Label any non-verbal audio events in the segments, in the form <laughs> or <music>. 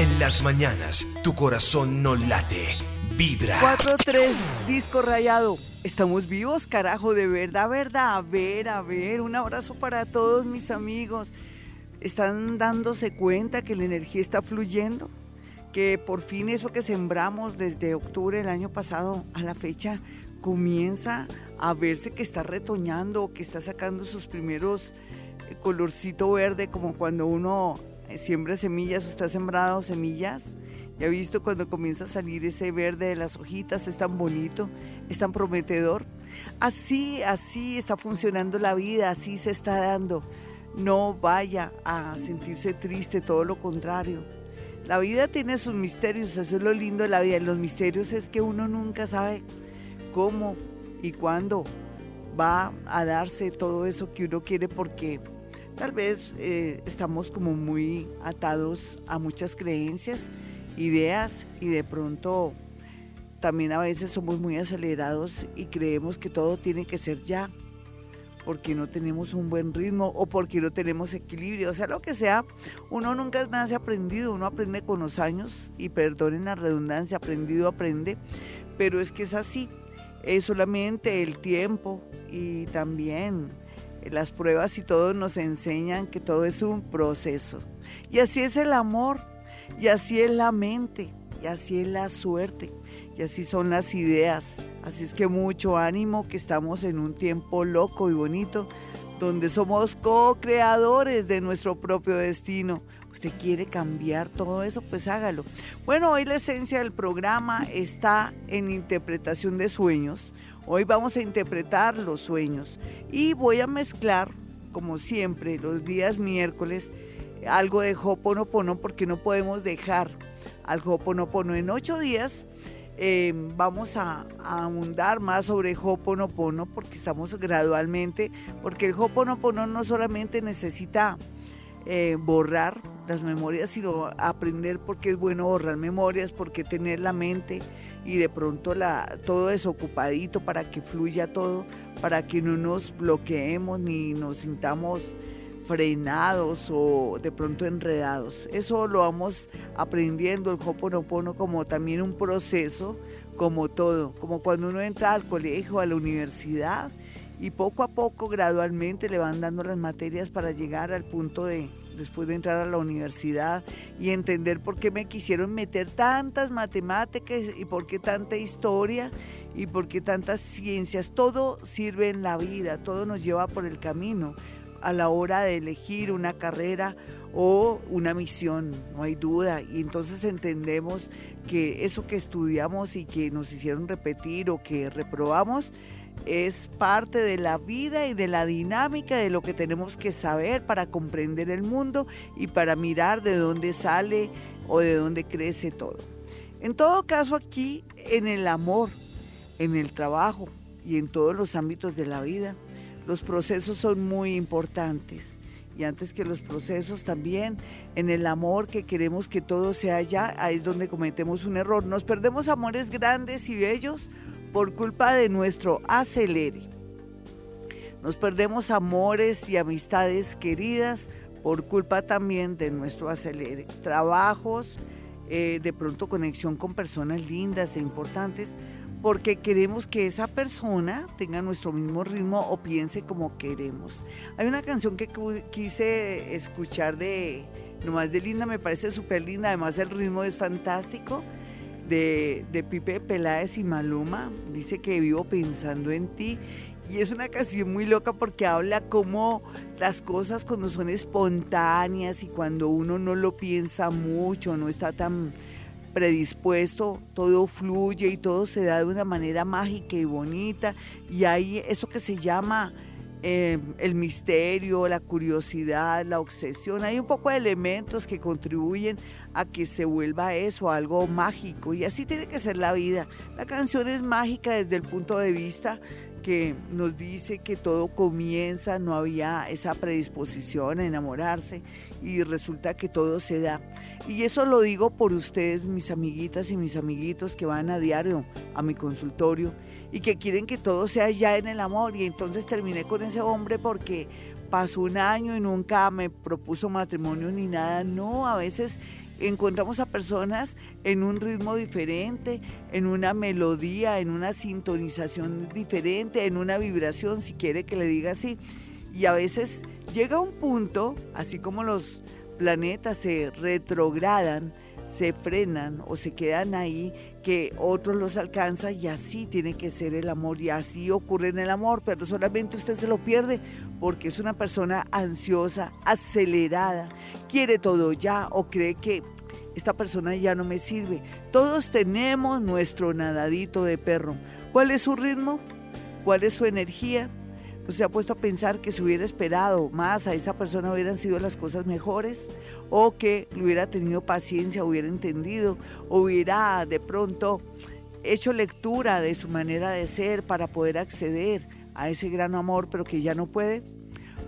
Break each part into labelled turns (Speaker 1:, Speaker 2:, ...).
Speaker 1: En las mañanas, tu corazón no late, vibra.
Speaker 2: 4-3, disco rayado. Estamos vivos, carajo, de verdad, verdad. A ver, a ver, un abrazo para todos mis amigos. ¿Están dándose cuenta que la energía está fluyendo? Que por fin eso que sembramos desde octubre del año pasado a la fecha comienza a verse que está retoñando, que está sacando sus primeros colorcito verde, como cuando uno siembra semillas o está sembrado semillas. Ya he visto cuando comienza a salir ese verde de las hojitas, es tan bonito, es tan prometedor. Así, así está funcionando la vida, así se está dando. No vaya a sentirse triste, todo lo contrario. La vida tiene sus misterios, eso es lo lindo de la vida. Los misterios es que uno nunca sabe cómo y cuándo va a darse todo eso que uno quiere porque tal vez eh, estamos como muy atados a muchas creencias, ideas y de pronto también a veces somos muy acelerados y creemos que todo tiene que ser ya porque no tenemos un buen ritmo o porque no tenemos equilibrio, o sea, lo que sea, uno nunca nace aprendido, uno aprende con los años y perdonen la redundancia, aprendido aprende, pero es que es así, es solamente el tiempo y también las pruebas y todo nos enseñan que todo es un proceso. Y así es el amor, y así es la mente, y así es la suerte, y así son las ideas. Así es que mucho ánimo que estamos en un tiempo loco y bonito, donde somos co-creadores de nuestro propio destino. ¿Usted quiere cambiar todo eso? Pues hágalo. Bueno, hoy la esencia del programa está en interpretación de sueños. Hoy vamos a interpretar los sueños y voy a mezclar, como siempre, los días miércoles, algo de Hoponopono porque no podemos dejar al Hoponopono en ocho días. Eh, vamos a, a, abundar más sobre Hoponopono porque estamos gradualmente, porque el Hoponopono no solamente necesita eh, borrar las memorias, sino aprender por qué es bueno borrar memorias, porque tener la mente y de pronto la, todo desocupadito para que fluya todo, para que no nos bloqueemos ni nos sintamos frenados o de pronto enredados. Eso lo vamos aprendiendo el Hoponopono como también un proceso, como todo, como cuando uno entra al colegio, a la universidad y poco a poco, gradualmente le van dando las materias para llegar al punto de, después de entrar a la universidad y entender por qué me quisieron meter tantas matemáticas y por qué tanta historia y por qué tantas ciencias. Todo sirve en la vida, todo nos lleva por el camino a la hora de elegir una carrera o una misión, no hay duda. Y entonces entendemos que eso que estudiamos y que nos hicieron repetir o que reprobamos, es parte de la vida y de la dinámica de lo que tenemos que saber para comprender el mundo y para mirar de dónde sale o de dónde crece todo. En todo caso aquí, en el amor, en el trabajo y en todos los ámbitos de la vida, los procesos son muy importantes. Y antes que los procesos también, en el amor que queremos que todo sea ya, ahí es donde cometemos un error. Nos perdemos amores grandes y bellos por culpa de nuestro acelere. Nos perdemos amores y amistades queridas por culpa también de nuestro acelere. Trabajos, eh, de pronto conexión con personas lindas e importantes, porque queremos que esa persona tenga nuestro mismo ritmo o piense como queremos. Hay una canción que quise escuchar de nomás de linda, me parece súper linda, además el ritmo es fantástico de, Pipe Peláez y Maluma. Dice que vivo pensando en ti. Y es una canción muy loca porque habla como las cosas cuando son espontáneas y cuando uno no lo piensa mucho, no está tan predispuesto, todo fluye y todo se da de una manera mágica y bonita. Y hay eso que se llama eh, el misterio, la curiosidad, la obsesión. Hay un poco de elementos que contribuyen a que se vuelva eso algo mágico y así tiene que ser la vida. La canción es mágica desde el punto de vista que nos dice que todo comienza, no había esa predisposición a enamorarse y resulta que todo se da. Y eso lo digo por ustedes, mis amiguitas y mis amiguitos que van a diario a mi consultorio y que quieren que todo sea ya en el amor. Y entonces terminé con ese hombre porque pasó un año y nunca me propuso matrimonio ni nada. No, a veces encontramos a personas en un ritmo diferente, en una melodía, en una sintonización diferente, en una vibración, si quiere que le diga así. Y a veces llega un punto, así como los planetas se retrogradan, se frenan o se quedan ahí, que otros los alcanzan y así tiene que ser el amor y así ocurre en el amor, pero solamente usted se lo pierde porque es una persona ansiosa, acelerada, quiere todo ya o cree que esta persona ya no me sirve. Todos tenemos nuestro nadadito de perro. ¿Cuál es su ritmo? ¿Cuál es su energía? Se ha puesto a pensar que si hubiera esperado más a esa persona hubieran sido las cosas mejores o que le hubiera tenido paciencia, hubiera entendido, hubiera de pronto hecho lectura de su manera de ser para poder acceder a ese gran amor, pero que ya no puede?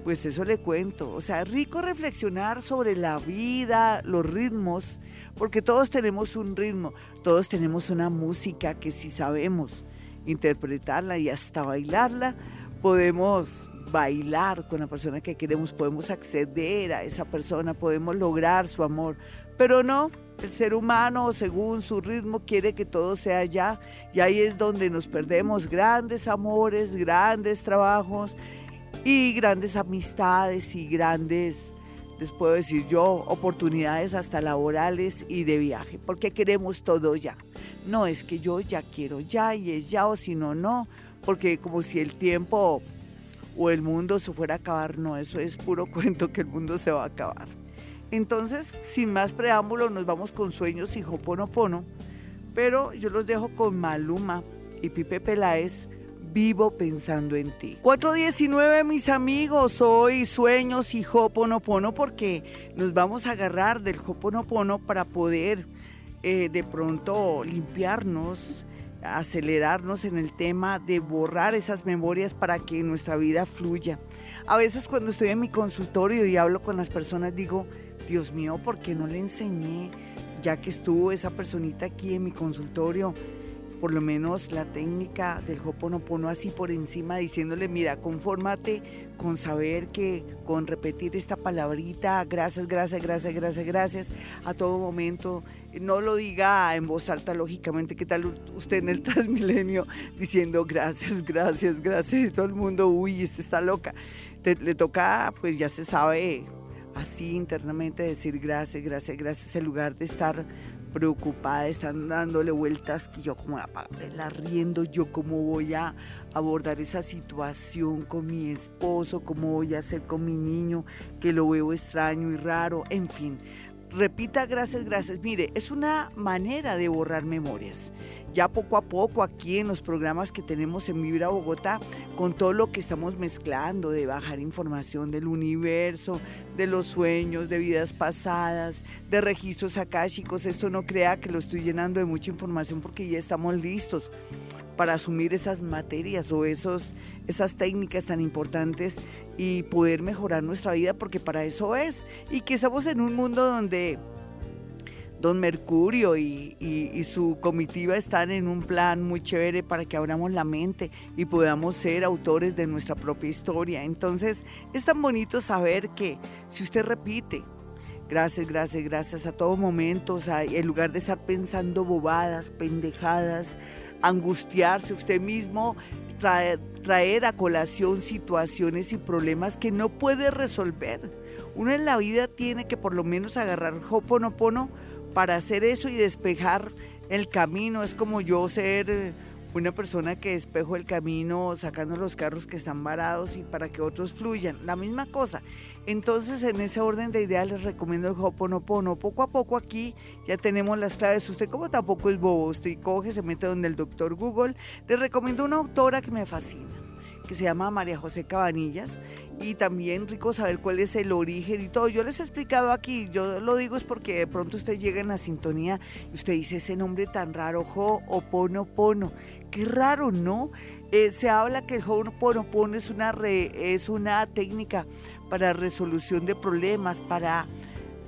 Speaker 2: Pues eso le cuento. O sea, rico reflexionar sobre la vida, los ritmos, porque todos tenemos un ritmo, todos tenemos una música que si sabemos interpretarla y hasta bailarla, podemos bailar con la persona que queremos, podemos acceder a esa persona, podemos lograr su amor, pero no, el ser humano según su ritmo quiere que todo sea ya y ahí es donde nos perdemos grandes amores, grandes trabajos y grandes amistades y grandes, les puedo decir yo, oportunidades hasta laborales y de viaje, porque queremos todo ya. No es que yo ya quiero ya y es ya o si no, no porque como si el tiempo o el mundo se fuera a acabar, no, eso es puro <laughs> cuento que el mundo se va a acabar. Entonces, sin más preámbulo, nos vamos con sueños y Hoponopono, pero yo los dejo con Maluma y Pipe Peláez, vivo pensando en ti. 419, mis amigos, hoy sueños y Hoponopono porque nos vamos a agarrar del Hoponopono para poder eh, de pronto limpiarnos, acelerarnos en el tema de borrar esas memorias para que nuestra vida fluya. A veces cuando estoy en mi consultorio y hablo con las personas digo, Dios mío, ¿por qué no le enseñé? Ya que estuvo esa personita aquí en mi consultorio, por lo menos la técnica del Hoponopono así por encima, diciéndole, mira, confórmate con saber que con repetir esta palabrita, gracias, gracias, gracias, gracias, gracias, a todo momento, no lo diga en voz alta, lógicamente, ¿qué tal usted en el <laughs> Transmilenio diciendo gracias, gracias, gracias? Y todo el mundo, uy, este está loca. le toca, pues ya se sabe, así internamente decir gracias, gracias, gracias, en lugar de estar preocupada, están dándole vueltas que yo como la riendo, yo cómo voy a abordar esa situación con mi esposo, cómo voy a hacer con mi niño, que lo veo extraño y raro, en fin. Repita gracias, gracias. Mire, es una manera de borrar memorias ya poco a poco aquí en los programas que tenemos en Vibra Bogotá, con todo lo que estamos mezclando, de bajar información del universo, de los sueños, de vidas pasadas, de registros akáshicos. Esto no crea que lo estoy llenando de mucha información porque ya estamos listos para asumir esas materias o esos, esas técnicas tan importantes y poder mejorar nuestra vida porque para eso es. Y que estamos en un mundo donde don Mercurio y, su comitiva están en un plan muy chévere para que abramos la mente y podamos ser autores de nuestra propia historia. Entonces, es tan bonito saber que si usted repite, gracias, gracias, gracias a todo momento, en lugar de estar pensando bobadas, pendejadas, angustiarse usted mismo, traer, traer a colación situaciones y problemas que no puede resolver. Uno en la vida tiene que por lo menos agarrar Hoponopono para hacer eso y despejar el camino. Es como yo ser una persona que despejo el camino sacando los carros que están varados y para que otros fluyan. La misma cosa. Entonces, en ese orden de ideas les recomiendo el Hoponopono. Poco a poco aquí ya tenemos las claves. Usted como tampoco es bobo, usted coge, se mete donde el doctor Google. Les recomiendo una autora que me fascina que se llama María José Cabanillas y también rico saber cuál es el origen y todo. Yo les he explicado aquí, yo lo digo es porque de pronto usted llega en la sintonía y usted dice ese nombre tan raro, Ho'oponopono. Qué raro, ¿no? Eh, se habla que el Ho'oponopono es una, es una técnica para resolución de problemas, para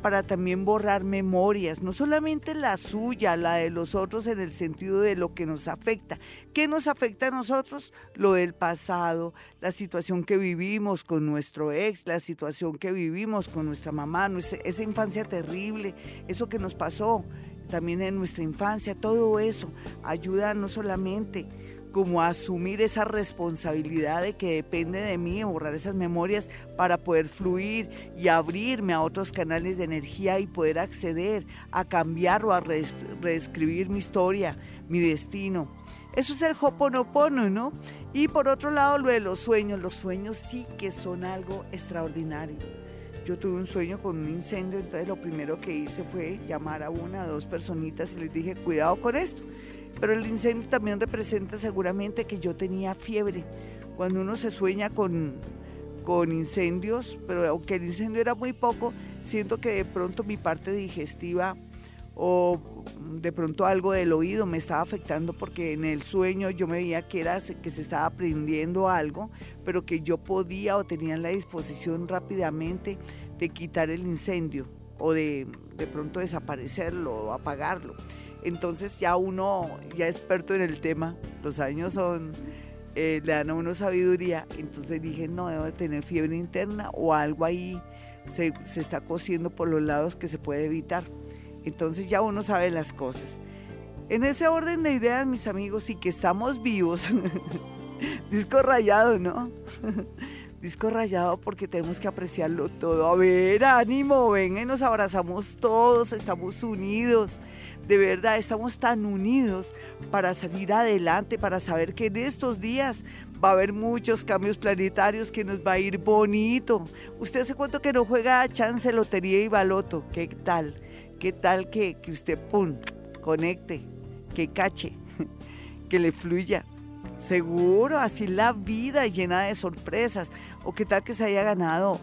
Speaker 2: para también borrar memorias, no solamente la suya, la de los otros en el sentido de lo que nos afecta. ¿Qué nos afecta a nosotros? Lo del pasado, la situación que vivimos con nuestro ex, la situación que vivimos con nuestra mamá, esa infancia terrible, eso que nos pasó también en nuestra infancia, todo eso ayuda no solamente como asumir esa responsabilidad de que depende de mí, borrar esas memorias para poder fluir y abrirme a otros canales de energía y poder acceder a cambiar o a reescribir mi historia, mi destino. Eso es el Hoponopono, ¿no? Y por otro lado, lo de los sueños. Los sueños sí que son algo extraordinario. Yo tuve un sueño con un incendio, entonces lo primero que hice fue llamar a una o dos personitas y les dije, cuidado con esto pero el incendio también representa seguramente que yo tenía fiebre. Cuando uno se sueña con, con incendios, pero aunque el incendio era muy poco, siento que de pronto mi parte digestiva o de pronto algo del oído me estaba afectando porque en el sueño yo me veía que era que se estaba aprendiendo algo, pero que yo podía o tenía la disposición rápidamente de quitar el incendio o de de pronto desaparecerlo o apagarlo. Entonces ya uno, ya experto en el tema, los años son, eh, le dan a uno sabiduría, entonces dije, no, debo de tener fiebre interna o algo ahí se, se está cosiendo por los lados que se puede evitar. Entonces ya uno sabe las cosas. En ese orden de ideas, mis amigos, y que estamos vivos, <laughs> disco rayado, ¿no? <laughs> disco rayado porque tenemos que apreciarlo todo. A ver, ánimo, ven, nos abrazamos todos, estamos unidos de verdad estamos tan unidos para salir adelante, para saber que en estos días va a haber muchos cambios planetarios que nos va a ir bonito. Usted hace cuánto que no juega chance, lotería y baloto. ¿Qué tal? ¿Qué tal que, que usted, pum, conecte, que cache, <laughs> que le fluya? Seguro, así la vida llena de sorpresas. ¿O qué tal que se haya ganado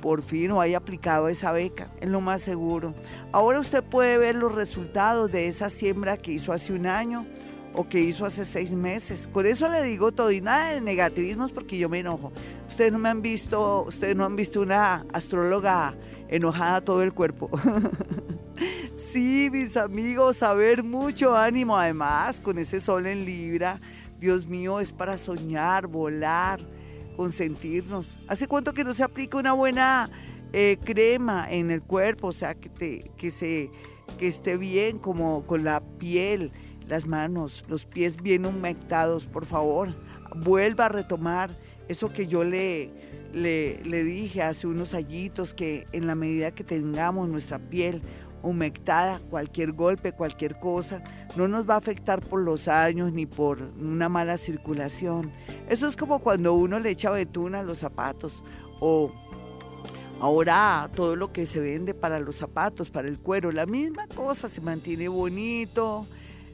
Speaker 2: por fin o haya aplicado esa beca, es lo más seguro. Ahora usted puede ver los resultados de esa siembra que hizo hace un año o que hizo hace seis meses. Por eso le digo todo y nada de negativismos porque yo me enojo. Ustedes no me han visto, ustedes no han visto una astróloga enojada todo el cuerpo. <laughs> sí, mis amigos, a ver mucho ánimo además con ese sol en Libra. Dios mío, es para soñar, volar consentirnos. ¿Hace cuánto que no se aplica una buena eh, crema en el cuerpo? O sea, que, te, que, se, que esté bien, como con la piel, las manos, los pies bien humectados, por favor. Vuelva a retomar eso que yo le, le, le dije hace unos añitos, que en la medida que tengamos nuestra piel humectada, cualquier golpe, cualquier cosa, no nos va a afectar por los años ni por una mala circulación. Eso es como cuando uno le echa betuna a los zapatos o ahora todo lo que se vende para los zapatos, para el cuero, la misma cosa, se mantiene bonito,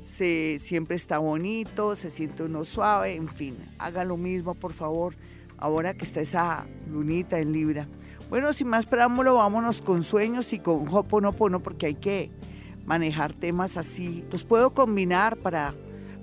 Speaker 2: se, siempre está bonito, se siente uno suave, en fin, haga lo mismo por favor, ahora que está esa lunita en Libra. Bueno, sin más preámbulo, vámonos con sueños y con Hoponopono porque hay que manejar temas así. Los puedo combinar para,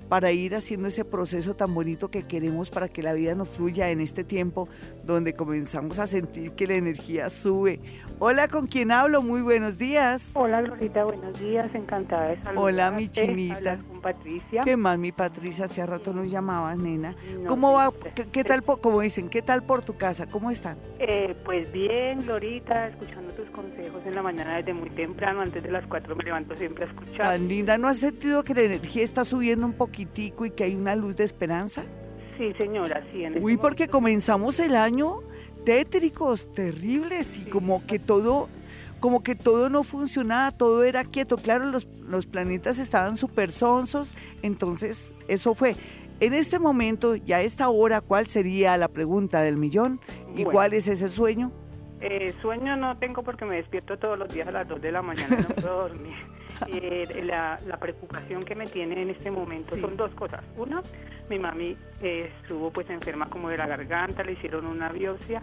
Speaker 2: para ir haciendo ese proceso tan bonito que queremos para que la vida nos fluya en este tiempo donde comenzamos a sentir que la energía sube. Hola, ¿con quién hablo? Muy buenos días.
Speaker 3: Hola, Glorita, buenos días, encantada de saludarte.
Speaker 2: Hola, mi chinita.
Speaker 3: con Patricia.
Speaker 2: ¿Qué más, mi Patricia? Hace rato nos llamabas, nena. ¿Cómo va? ¿Qué, tal, como dicen, qué tal por tu casa? ¿Cómo están?
Speaker 3: Eh, pues bien, Glorita, escuchando tus consejos en la mañana desde muy temprano, antes de las cuatro me levanto siempre a escuchar.
Speaker 2: Tan linda, ¿no has sentido que la energía está subiendo un poquitico y que hay una luz de esperanza?
Speaker 3: Sí, señora, sí. En
Speaker 2: este Uy, porque comenzamos el año tétricos, terribles y como que todo como que todo no funcionaba, todo era quieto. Claro, los, los planetas estaban súper sonsos, entonces eso fue. En este momento, ya a esta hora, ¿cuál sería la pregunta del millón? ¿Y cuál es ese sueño?
Speaker 3: Eh, sueño no tengo porque me despierto todos los días a las 2 de la mañana, no puedo <laughs> dormir. Eh, la, preocupación que me tiene en este momento son dos cosas. Una, mi mami eh, estuvo pues enferma como de la garganta, le hicieron una biopsia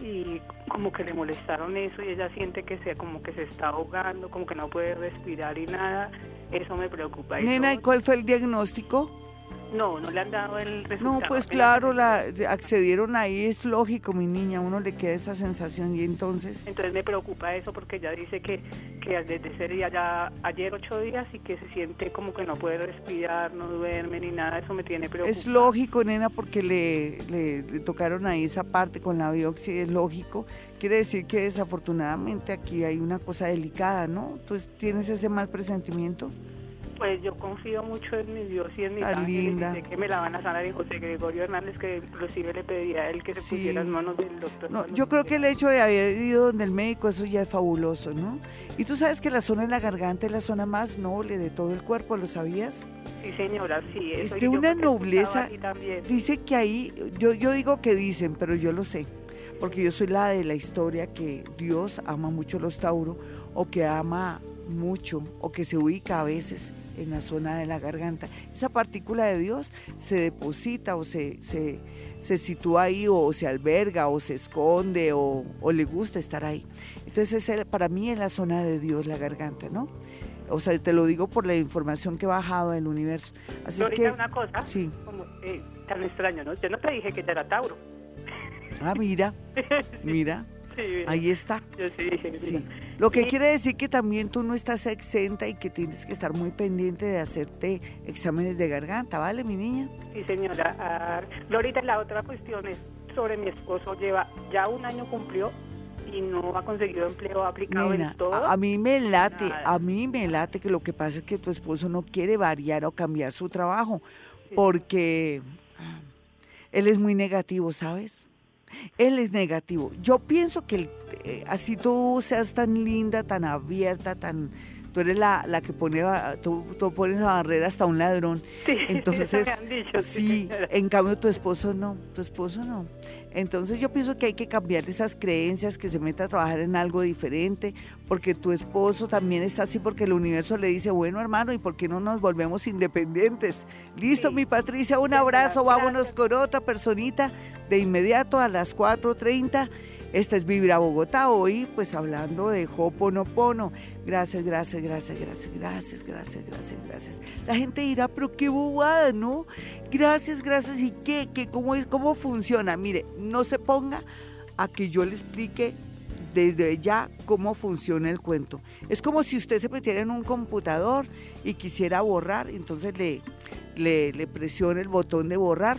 Speaker 3: y como que le molestaron eso y ella siente que se como que se está ahogando, como que no puede respirar y nada. Eso me preocupa.
Speaker 2: Nena, ¿y cuál fue el diagnóstico?
Speaker 3: No, no le han dado el resultado.
Speaker 2: No, pues claro, la, accedieron ahí, es lógico, mi niña, uno le queda esa sensación y entonces...
Speaker 3: Entonces me preocupa eso porque ella dice que, que desde ese día ya ayer ocho días y que se siente como que no puede respirar, no duerme ni nada, eso me tiene preocupada.
Speaker 2: Es lógico, nena, porque le, le, le tocaron ahí esa parte con la biopsia, es lógico. Quiere decir que desafortunadamente aquí hay una cosa delicada, ¿no? Entonces, ¿tienes ese mal presentimiento?
Speaker 3: Pues yo confío mucho en mi Dios y en mi
Speaker 2: linda.
Speaker 3: sé que me la van a sanar y José Gregorio Hernández que inclusive le pedía a él que se
Speaker 2: Sí.
Speaker 3: pusiera las manos del doctor.
Speaker 2: No, yo creo que el hecho de haber ido donde el médico, eso ya es fabuloso, ¿no? Y tú sabes que la zona de la garganta es la zona más noble de todo el cuerpo, ¿lo sabías?
Speaker 3: Sí, señora, sí.
Speaker 2: Es
Speaker 3: eso
Speaker 2: de
Speaker 3: yo
Speaker 2: una nobleza. Dice que ahí, yo, yo digo que dicen, pero yo lo sé, porque yo soy la de la historia que Dios ama mucho a los Tauro, o que ama mucho, o que se ubica a veces en la zona de la garganta. Esa partícula de Dios se deposita o se, se, se sitúa ahí, o se alberga, o se esconde, o, o le gusta estar ahí. Entonces, es el- para mí es la zona de Dios, la garganta, ¿no? O sea, te lo digo por la información que he bajado del universo. Así es que,
Speaker 3: una cosa,
Speaker 2: sí.
Speaker 3: como, eh, tan extraño, ¿no? Yo no te dije que ya era Tauro.
Speaker 2: Ah, mira, <laughs> mira,
Speaker 3: Sí,
Speaker 2: ahí está.
Speaker 3: yo sí dije,
Speaker 2: Sí. Lo que quiere decir que también tú no estás exenta y que tienes que estar muy pendiente de hacerte exámenes de garganta, ¿vale, mi niña?
Speaker 3: Sí, señora. Ah, Lorita, la otra cuestión es sobre mi esposo. Lleva ya un año cumplió y no ha conseguido empleo, ha aplicado
Speaker 2: Nena,
Speaker 3: en todo.
Speaker 2: a, a mí me late,
Speaker 3: Nada.
Speaker 2: a mí me late que lo que pasa es que tu esposo no quiere variar o cambiar su trabajo
Speaker 3: Sí.
Speaker 2: porque ah, él es muy negativo, ¿sabes? Él es negativo. Yo pienso que el- eh, así tú seas tan linda, tan abierta, tan... Tú eres la, la que pone, tú, tú pones a barrera hasta un ladrón. <laughs>
Speaker 3: Sí,
Speaker 2: Entonces,
Speaker 3: eso me han dicho,
Speaker 2: sí, en cambio tu esposo no, tu esposo no. Entonces yo pienso que hay que cambiar esas creencias, que se meta a trabajar en algo diferente, porque tu esposo también está así, porque el universo le dice, bueno hermano, ¿y por qué no nos volvemos independientes? Listo,
Speaker 3: Sí.
Speaker 2: mi Patricia, un abrazo, vámonos con otra personita de inmediato a las 4.30. Esta es Vibra Bogotá, hoy pues hablando de Hoponopono. Gracias, gracias, gracias, gracias, gracias, gracias, gracias, gracias. La gente dirá, pero qué bobada, ¿no? Gracias, gracias. ¿Y qué? ¿Qué cómo, es, ¿Cómo funciona? Mire, no se ponga a que yo le explique desde ya cómo funciona el cuento. Es como si usted se metiera en un computador y quisiera borrar, entonces le, le, le el botón de borrar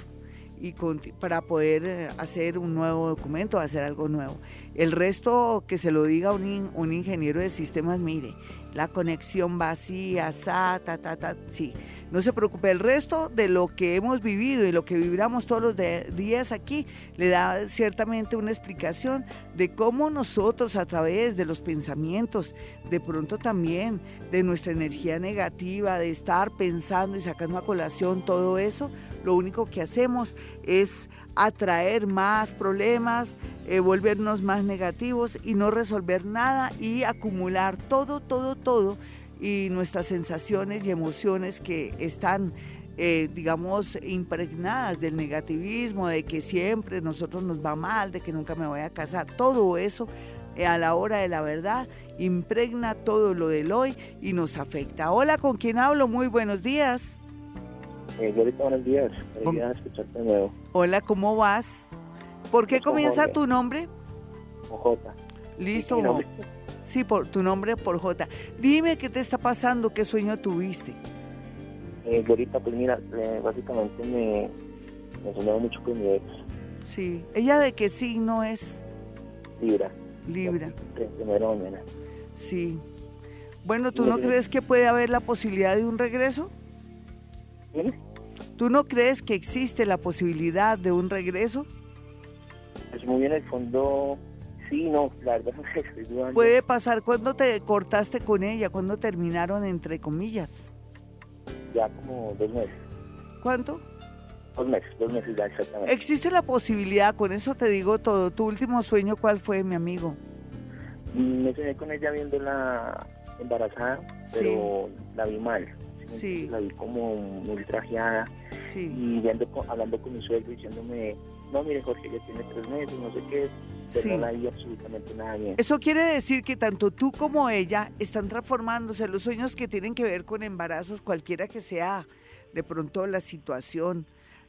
Speaker 2: y conti- para poder eh, hacer un nuevo documento, hacer algo nuevo. El resto que se lo diga un, in- un ingeniero de sistemas, mire, la conexión vacía, sa, ta, ta, ta, sí. No se preocupe, el resto de lo que hemos vivido y lo que vibramos todos los días aquí le da ciertamente una explicación de cómo nosotros a través de los pensamientos, de pronto también de nuestra energía negativa, de estar pensando y sacando a colación todo eso, lo único que hacemos es atraer más problemas, eh, volvernos más negativos y no resolver nada y acumular todo, todo, todo y nuestras sensaciones y emociones que están, eh, digamos, impregnadas del negativismo, de que siempre nosotros nos va mal, de que nunca me voy a casar, todo eso eh, a la hora de la verdad impregna todo lo del hoy y nos afecta. Hola, ¿con quién hablo? Muy buenos días.
Speaker 4: Eh, Glorita, buenos días.
Speaker 2: Con-
Speaker 4: escucharte de nuevo.
Speaker 2: Hola, ¿cómo vas? ¿Por qué
Speaker 4: Pues
Speaker 2: comienza
Speaker 4: Jorge.
Speaker 2: tu nombre?
Speaker 4: J.
Speaker 2: Listo. Sí, por tu nombre por J. Dime qué te está pasando, qué sueño tuviste.
Speaker 4: Eh, Glorita, pues mira, eh, básicamente me, me soñaba mucho con mi ex,
Speaker 2: Sí. ¿Ella de qué signo es?
Speaker 4: Libra.
Speaker 2: Libra.
Speaker 4: Primera mañana.
Speaker 2: Sí. Bueno, ¿tú no crees que puede haber la posibilidad de un regreso?
Speaker 4: ¿Tienes?
Speaker 2: ¿Tú no crees que existe la posibilidad de un regreso?
Speaker 4: Pues muy en el fondo, sí, no, la verdad estoy dudando.
Speaker 2: Puede pasar cuando te cortaste con ella, cuando terminaron entre comillas.
Speaker 4: Ya como dos meses.
Speaker 2: ¿Cuánto?
Speaker 4: Dos meses, dos meses ya exactamente.
Speaker 2: Existe la posibilidad, con eso te digo todo. ¿Tu último sueño cuál fue, mi amigo?
Speaker 4: Mm, Me soñé con ella viéndola embarazada, pero la vi mal.
Speaker 2: Sí.
Speaker 4: La vi como muy trajeada
Speaker 2: Sí.
Speaker 4: y viendo, con- hablando con mi suegro diciéndome, no, mire Jorge, ya tiene tres meses, no sé qué, pero
Speaker 2: Sí.
Speaker 4: no absolutamente nada bien.
Speaker 2: Eso quiere decir que tanto tú como ella están transformándose. Los sueños que tienen que ver con embarazos, cualquiera que sea de pronto la situación.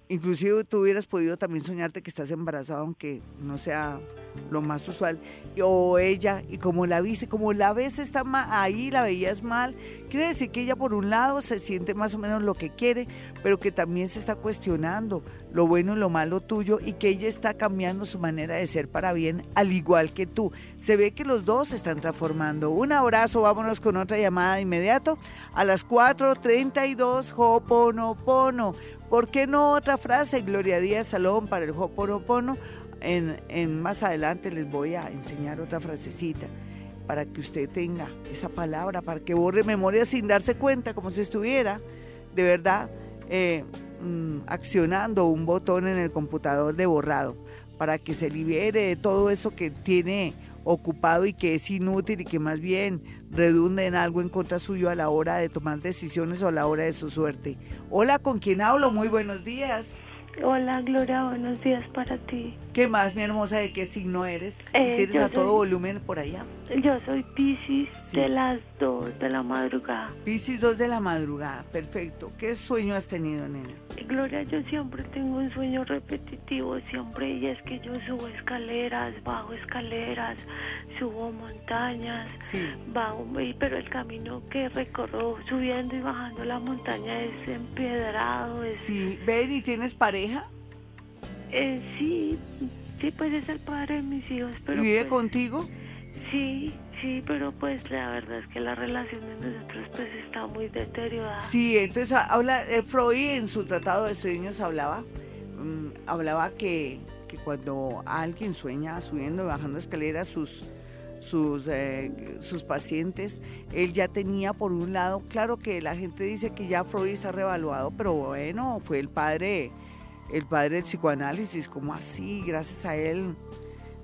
Speaker 2: Inclusive tú hubieras podido también soñarte que estás embarazada, aunque no sea lo más usual, o ella, y como la viste, como la ves está ahí, la veías mal, quiere decir que ella por un lado se siente más o menos lo que quiere, pero que también se está cuestionando lo bueno y lo malo tuyo y que ella está cambiando su manera de ser para bien, al igual que tú. Se ve que los dos se están transformando. Un abrazo, vámonos con otra llamada de inmediato a las 4.32, Hoponopono. ¿Por qué no otra frase, Gloria Díaz Salón, para el Hoponopono? En, más adelante les voy a enseñar otra frasecita para que usted tenga esa palabra, para que borre memoria sin darse cuenta, como si estuviera de verdad eh, mm, accionando un botón en el computador de borrado, para que se libere de todo eso que tiene ocupado y que es inútil y que más bien redunde en algo en contra suyo a la hora de tomar decisiones o a la hora de su suerte. Hola, ¿con quién hablo? Muy buenos días.
Speaker 5: Hola Gloria, buenos días para ti.
Speaker 2: ¿Qué más, mi hermosa? ¿De qué signo eres? Eh, ¿Tienes a todo volumen por allá?
Speaker 5: Yo soy Pisces de las 2 de la madrugada.
Speaker 2: Pisces 2 de la madrugada, perfecto. ¿Qué sueño has tenido, nena?
Speaker 5: Gloria, yo siempre tengo un sueño repetitivo, siempre, y es que yo subo escaleras, bajo escaleras, subo montañas, sí. bajo, pero el camino que recorro subiendo y bajando la montaña es empedrado. Es...
Speaker 2: Sí, ven, ¿y tienes pareja?
Speaker 5: Eh, sí, sí, puede ser padre de mis hijos, pero...
Speaker 2: ¿Vive
Speaker 5: pues
Speaker 2: contigo?
Speaker 5: Sí, sí, pero pues la verdad es que la relación de nosotros pues está muy deteriorada.
Speaker 2: Sí, entonces habla, eh, Freud en su tratado de sueños hablaba, mm, hablaba que, que, cuando alguien sueña subiendo y bajando escaleras sus, sus, eh, sus pacientes, él ya tenía por un lado, claro que la gente dice que ya Freud está revaluado, pero bueno, fue el padre, el padre del psicoanálisis, como así, gracias a él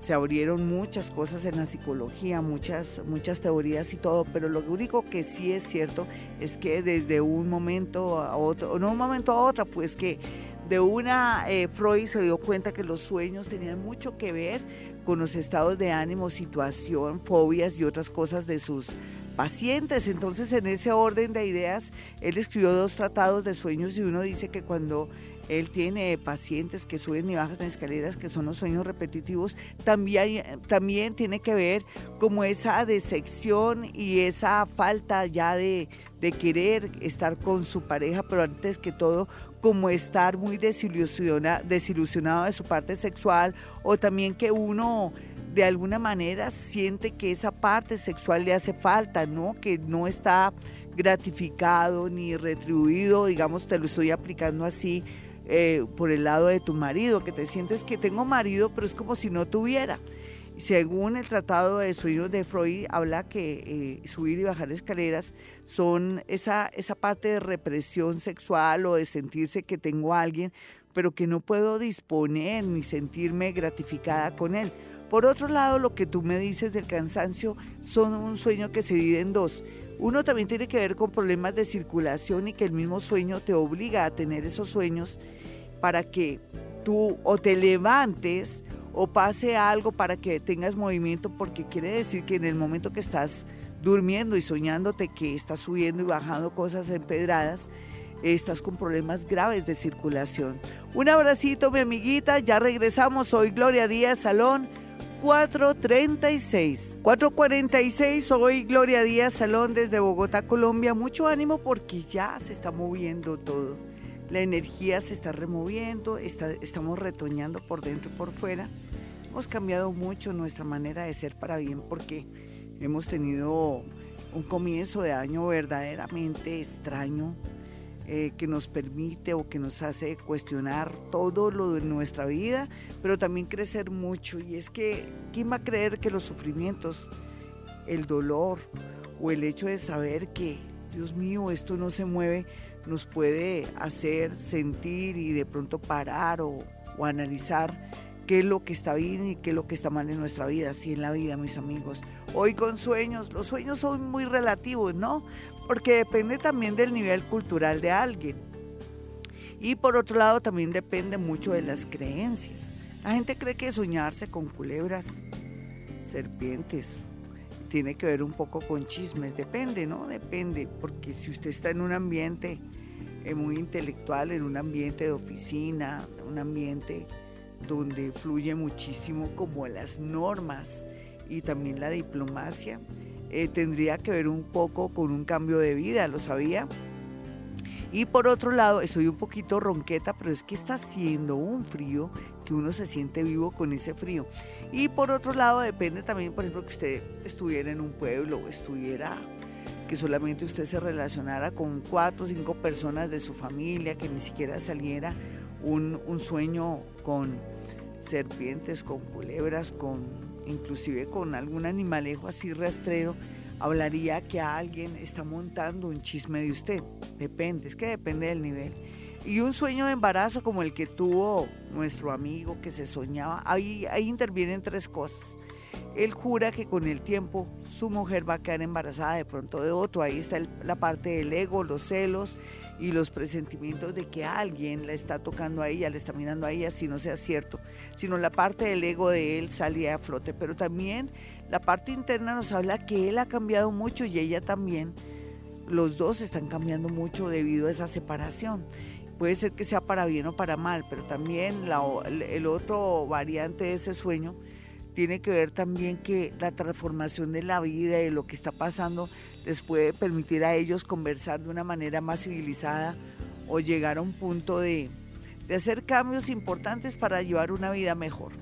Speaker 2: se abrieron muchas cosas en la psicología, muchas, muchas teorías y todo, pero lo único que sí es cierto es que desde un momento a otro, no un momento a otro, pues que de una eh, Freud se dio cuenta que los sueños tenían mucho que ver con los estados de ánimo, situación, fobias y otras cosas de sus pacientes. Entonces, en ese orden de ideas, él escribió dos tratados de sueños y uno dice que cuando él tiene pacientes que suben y bajan escaleras, que son los sueños repetitivos. También, también tiene que ver como esa decepción y esa falta ya de, querer estar con su pareja, pero antes que todo como estar muy desilusionado de su parte sexual o también que uno de alguna manera siente que esa parte sexual le hace falta, ¿no? Que no está gratificado ni retribuido, digamos, te lo estoy aplicando así, eh, por el lado de tu marido, que te sientes que tengo marido, pero es como si no tuviera. Según el Tratado de Sueños de Freud, habla que eh, subir y bajar escaleras son esa, esa parte de represión sexual o de sentirse que tengo a alguien, pero que no puedo disponer ni sentirme gratificada con él. Por otro lado, lo que tú me dices del cansancio son un sueño que se divide en dos. Uno también tiene que ver con problemas de circulación y que el mismo sueño te obliga a tener esos sueños para que tú o te levantes o pase algo para que tengas movimiento, porque quiere decir que en el momento que estás durmiendo y soñándote que estás subiendo y bajando cosas empedradas, estás con problemas graves de circulación. Un abracito, mi amiguita, ya regresamos. Soy Gloria Díaz Salón 436. 446, hoy Gloria Díaz Salón desde Bogotá, Colombia. Mucho ánimo porque ya se está moviendo todo. La energía se está removiendo, estamos retoñando por dentro y por fuera. Hemos cambiado mucho nuestra manera de ser para bien porque hemos tenido un comienzo de año verdaderamente extraño, eh, que nos permite o que nos hace cuestionar todo lo de nuestra vida, pero también crecer mucho. Y es que, ¿quién va a creer que los sufrimientos, el dolor o el hecho de saber que, Dios mío, esto no se mueve, nos puede hacer sentir y de pronto parar o, o analizar qué es lo que está bien y qué es lo que está mal en nuestra vida, así en la vida, mis amigos. Hoy con sueños, los sueños son muy relativos, ¿no? Porque depende también del nivel cultural de alguien. Y por otro lado también depende mucho de las creencias. La gente cree que soñarse con culebras, serpientes, tiene que ver un poco con chismes. Depende, ¿no? Depende, porque si usted está en un ambiente eh, muy intelectual en un ambiente de oficina, un ambiente donde fluye muchísimo como las normas y también la diplomacia, eh, tendría que ver un poco con un cambio de vida, ¿lo sabía? Y por otro lado, estoy un poquito ronqueta, pero es que está haciendo un frío que uno se siente vivo con ese frío. Y por otro lado, depende también, por ejemplo, que usted estuviera en un pueblo estuviera que solamente usted se relacionara con cuatro o cinco personas de su familia, que ni siquiera saliera un sueño con serpientes, con culebras, con inclusive con algún animalejo así rastrero, hablaría que alguien está montando un chisme de usted. Depende, es que depende del nivel. Y un sueño de embarazo como el que tuvo nuestro amigo que se soñaba, ahí, ahí intervienen tres cosas. Él jura que con el tiempo su mujer va a quedar embarazada de pronto de otro. Ahí está la parte del ego, los celos y los presentimientos de que alguien la está tocando a ella, le está mirando a ella, si no sea cierto, sino la parte del ego de él salía a flote. Pero también la parte interna nos habla que él ha cambiado mucho y ella también. Los dos están cambiando mucho debido a esa separación. Puede ser que sea para bien o para mal, pero también el otro variante de ese sueño tiene que ver también que la transformación de la vida y de lo que está pasando les puede permitir a ellos conversar de una manera más civilizada o llegar a un punto de, de hacer cambios importantes para llevar una vida mejor.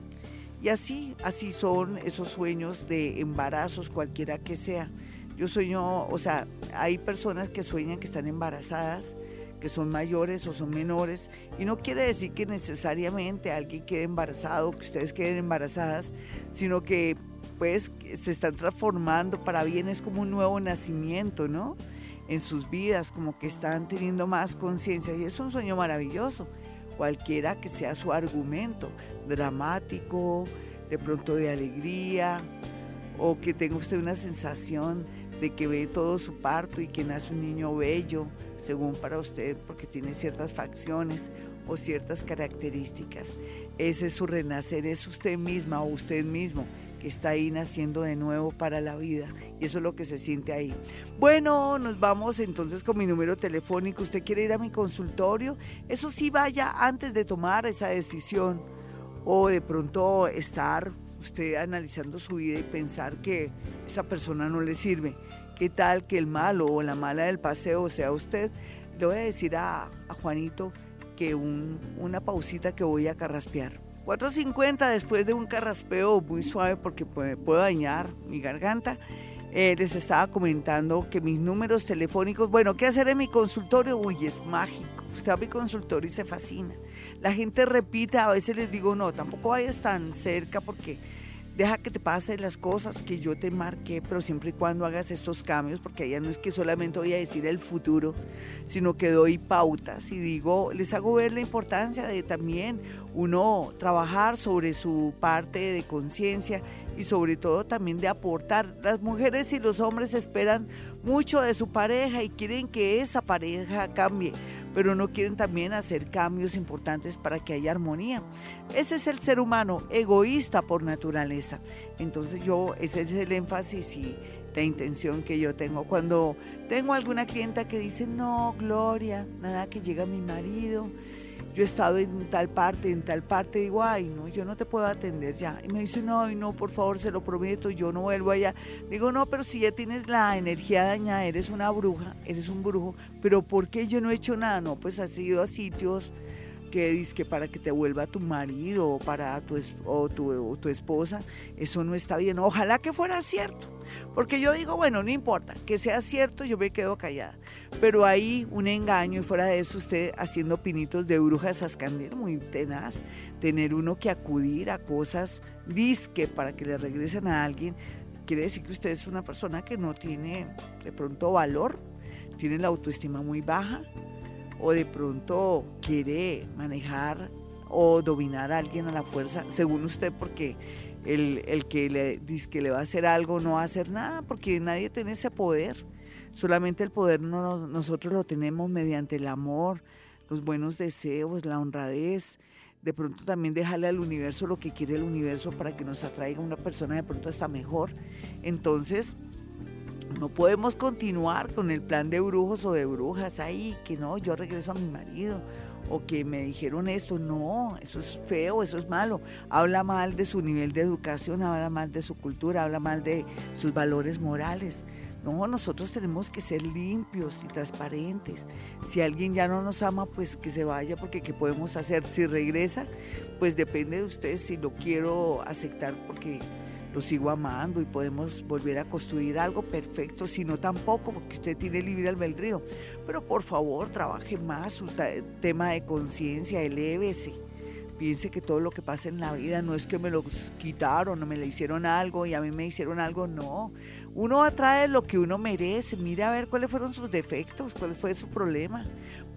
Speaker 2: Y así, así son esos sueños de embarazos, cualquiera que sea. Yo sueño, o sea, hay personas que sueñan que están embarazadas, que son mayores o son menores, y no quiere decir que necesariamente alguien quede embarazado, que ustedes queden embarazadas, sino que pues se están transformando para bien, es como un nuevo nacimiento, ¿no? En sus vidas, como que están teniendo más conciencia, y es un sueño maravilloso, cualquiera que sea su argumento, dramático, de pronto de alegría, o que tenga usted una sensación de que ve todo su parto y que nace un niño bello, según para usted, porque tiene ciertas facciones o ciertas características. Ese es su renacer, es usted misma o usted mismo está ahí naciendo de nuevo para la vida. Y eso es lo que se siente ahí. Bueno, nos vamos entonces con mi número telefónico. ¿Usted quiere ir a mi consultorio? Eso sí, vaya antes de tomar esa decisión o de pronto estar usted analizando su vida y pensar que esa persona no le sirve. ¿Qué tal que el malo o la mala del paseo sea usted? Le voy a decir a, Juanito que una pausita que voy a carraspear. 4.50 después de un carraspeo muy suave porque puedo dañar mi garganta. Eh, les estaba comentando que mis números telefónicos, bueno, ¿qué hacer en mi consultorio? Uy, es mágico. Usted va a mi consultorio y se fascina. La gente repite, a veces les digo, no, tampoco vayas tan cerca porque deja que te pasen las cosas que yo te marqué, pero siempre y cuando hagas estos cambios, porque allá no es que solamente voy a decir el futuro, sino que doy pautas y digo, les hago ver la importancia de también uno trabajar sobre su parte de conciencia y sobre todo también de aportar. Las mujeres y los hombres esperan mucho de su pareja y quieren que esa pareja cambie pero no quieren también hacer cambios importantes para que haya armonía. Ese es el ser humano, egoísta por naturaleza. Entonces yo, ese es el énfasis y la intención que yo tengo. Cuando tengo alguna clienta que dice, no, Gloria, nada que llega mi marido, yo he estado en tal parte, en tal parte, digo, ay, no, yo no te puedo atender ya. Y me dice, no, no, por favor, se lo prometo, yo no vuelvo allá. Digo, no, pero si ya tienes la energía dañada, eres una bruja, eres un brujo, pero ¿por qué yo no he hecho nada? No, pues has ido a sitios que dice que para que te vuelva tu marido o para tu, o tu, tu esposa, eso no está bien. Ojalá que fuera cierto, porque yo digo, bueno, no importa, que sea cierto, yo me quedo callada. Pero hay un engaño y fuera de eso usted haciendo pinitos de brujas ascandil, muy tenaz, tener uno que acudir a cosas disque para que le regresen a alguien, quiere decir que usted es una persona que no tiene de pronto valor, tiene la autoestima muy baja, o de pronto quiere manejar o dominar a alguien a la fuerza, según usted, porque el, que le dice que le va a hacer algo no va a hacer nada, porque nadie tiene ese poder. Solamente el poder no, nosotros lo tenemos mediante el amor, los buenos deseos, la honradez. De pronto también dejarle al universo lo que quiere el universo para que nos atraiga una persona de pronto hasta mejor. Entonces, No podemos continuar con el plan de brujos o de brujas ahí, que no, yo regreso a mi marido o que me dijeron esto. No, eso es feo, eso es malo. Habla mal de su nivel de educación, habla mal de su cultura, habla mal de sus valores morales. No, nosotros tenemos que ser limpios y transparentes. Si alguien ya no nos ama, pues que se vaya, porque ¿qué podemos hacer? Si regresa, pues depende de usted si lo quiero aceptar porque lo sigo amando y podemos volver a construir algo perfecto, si no tampoco, porque usted tiene libre albedrío. Pero por favor, trabaje más su tema de conciencia, elévese piense que todo lo que pasa en la vida no es que me lo quitaron o me le hicieron algo y a mí me hicieron algo, no. Uno atrae lo que uno merece. Mira a ver cuáles fueron sus defectos, cuál fue su problema.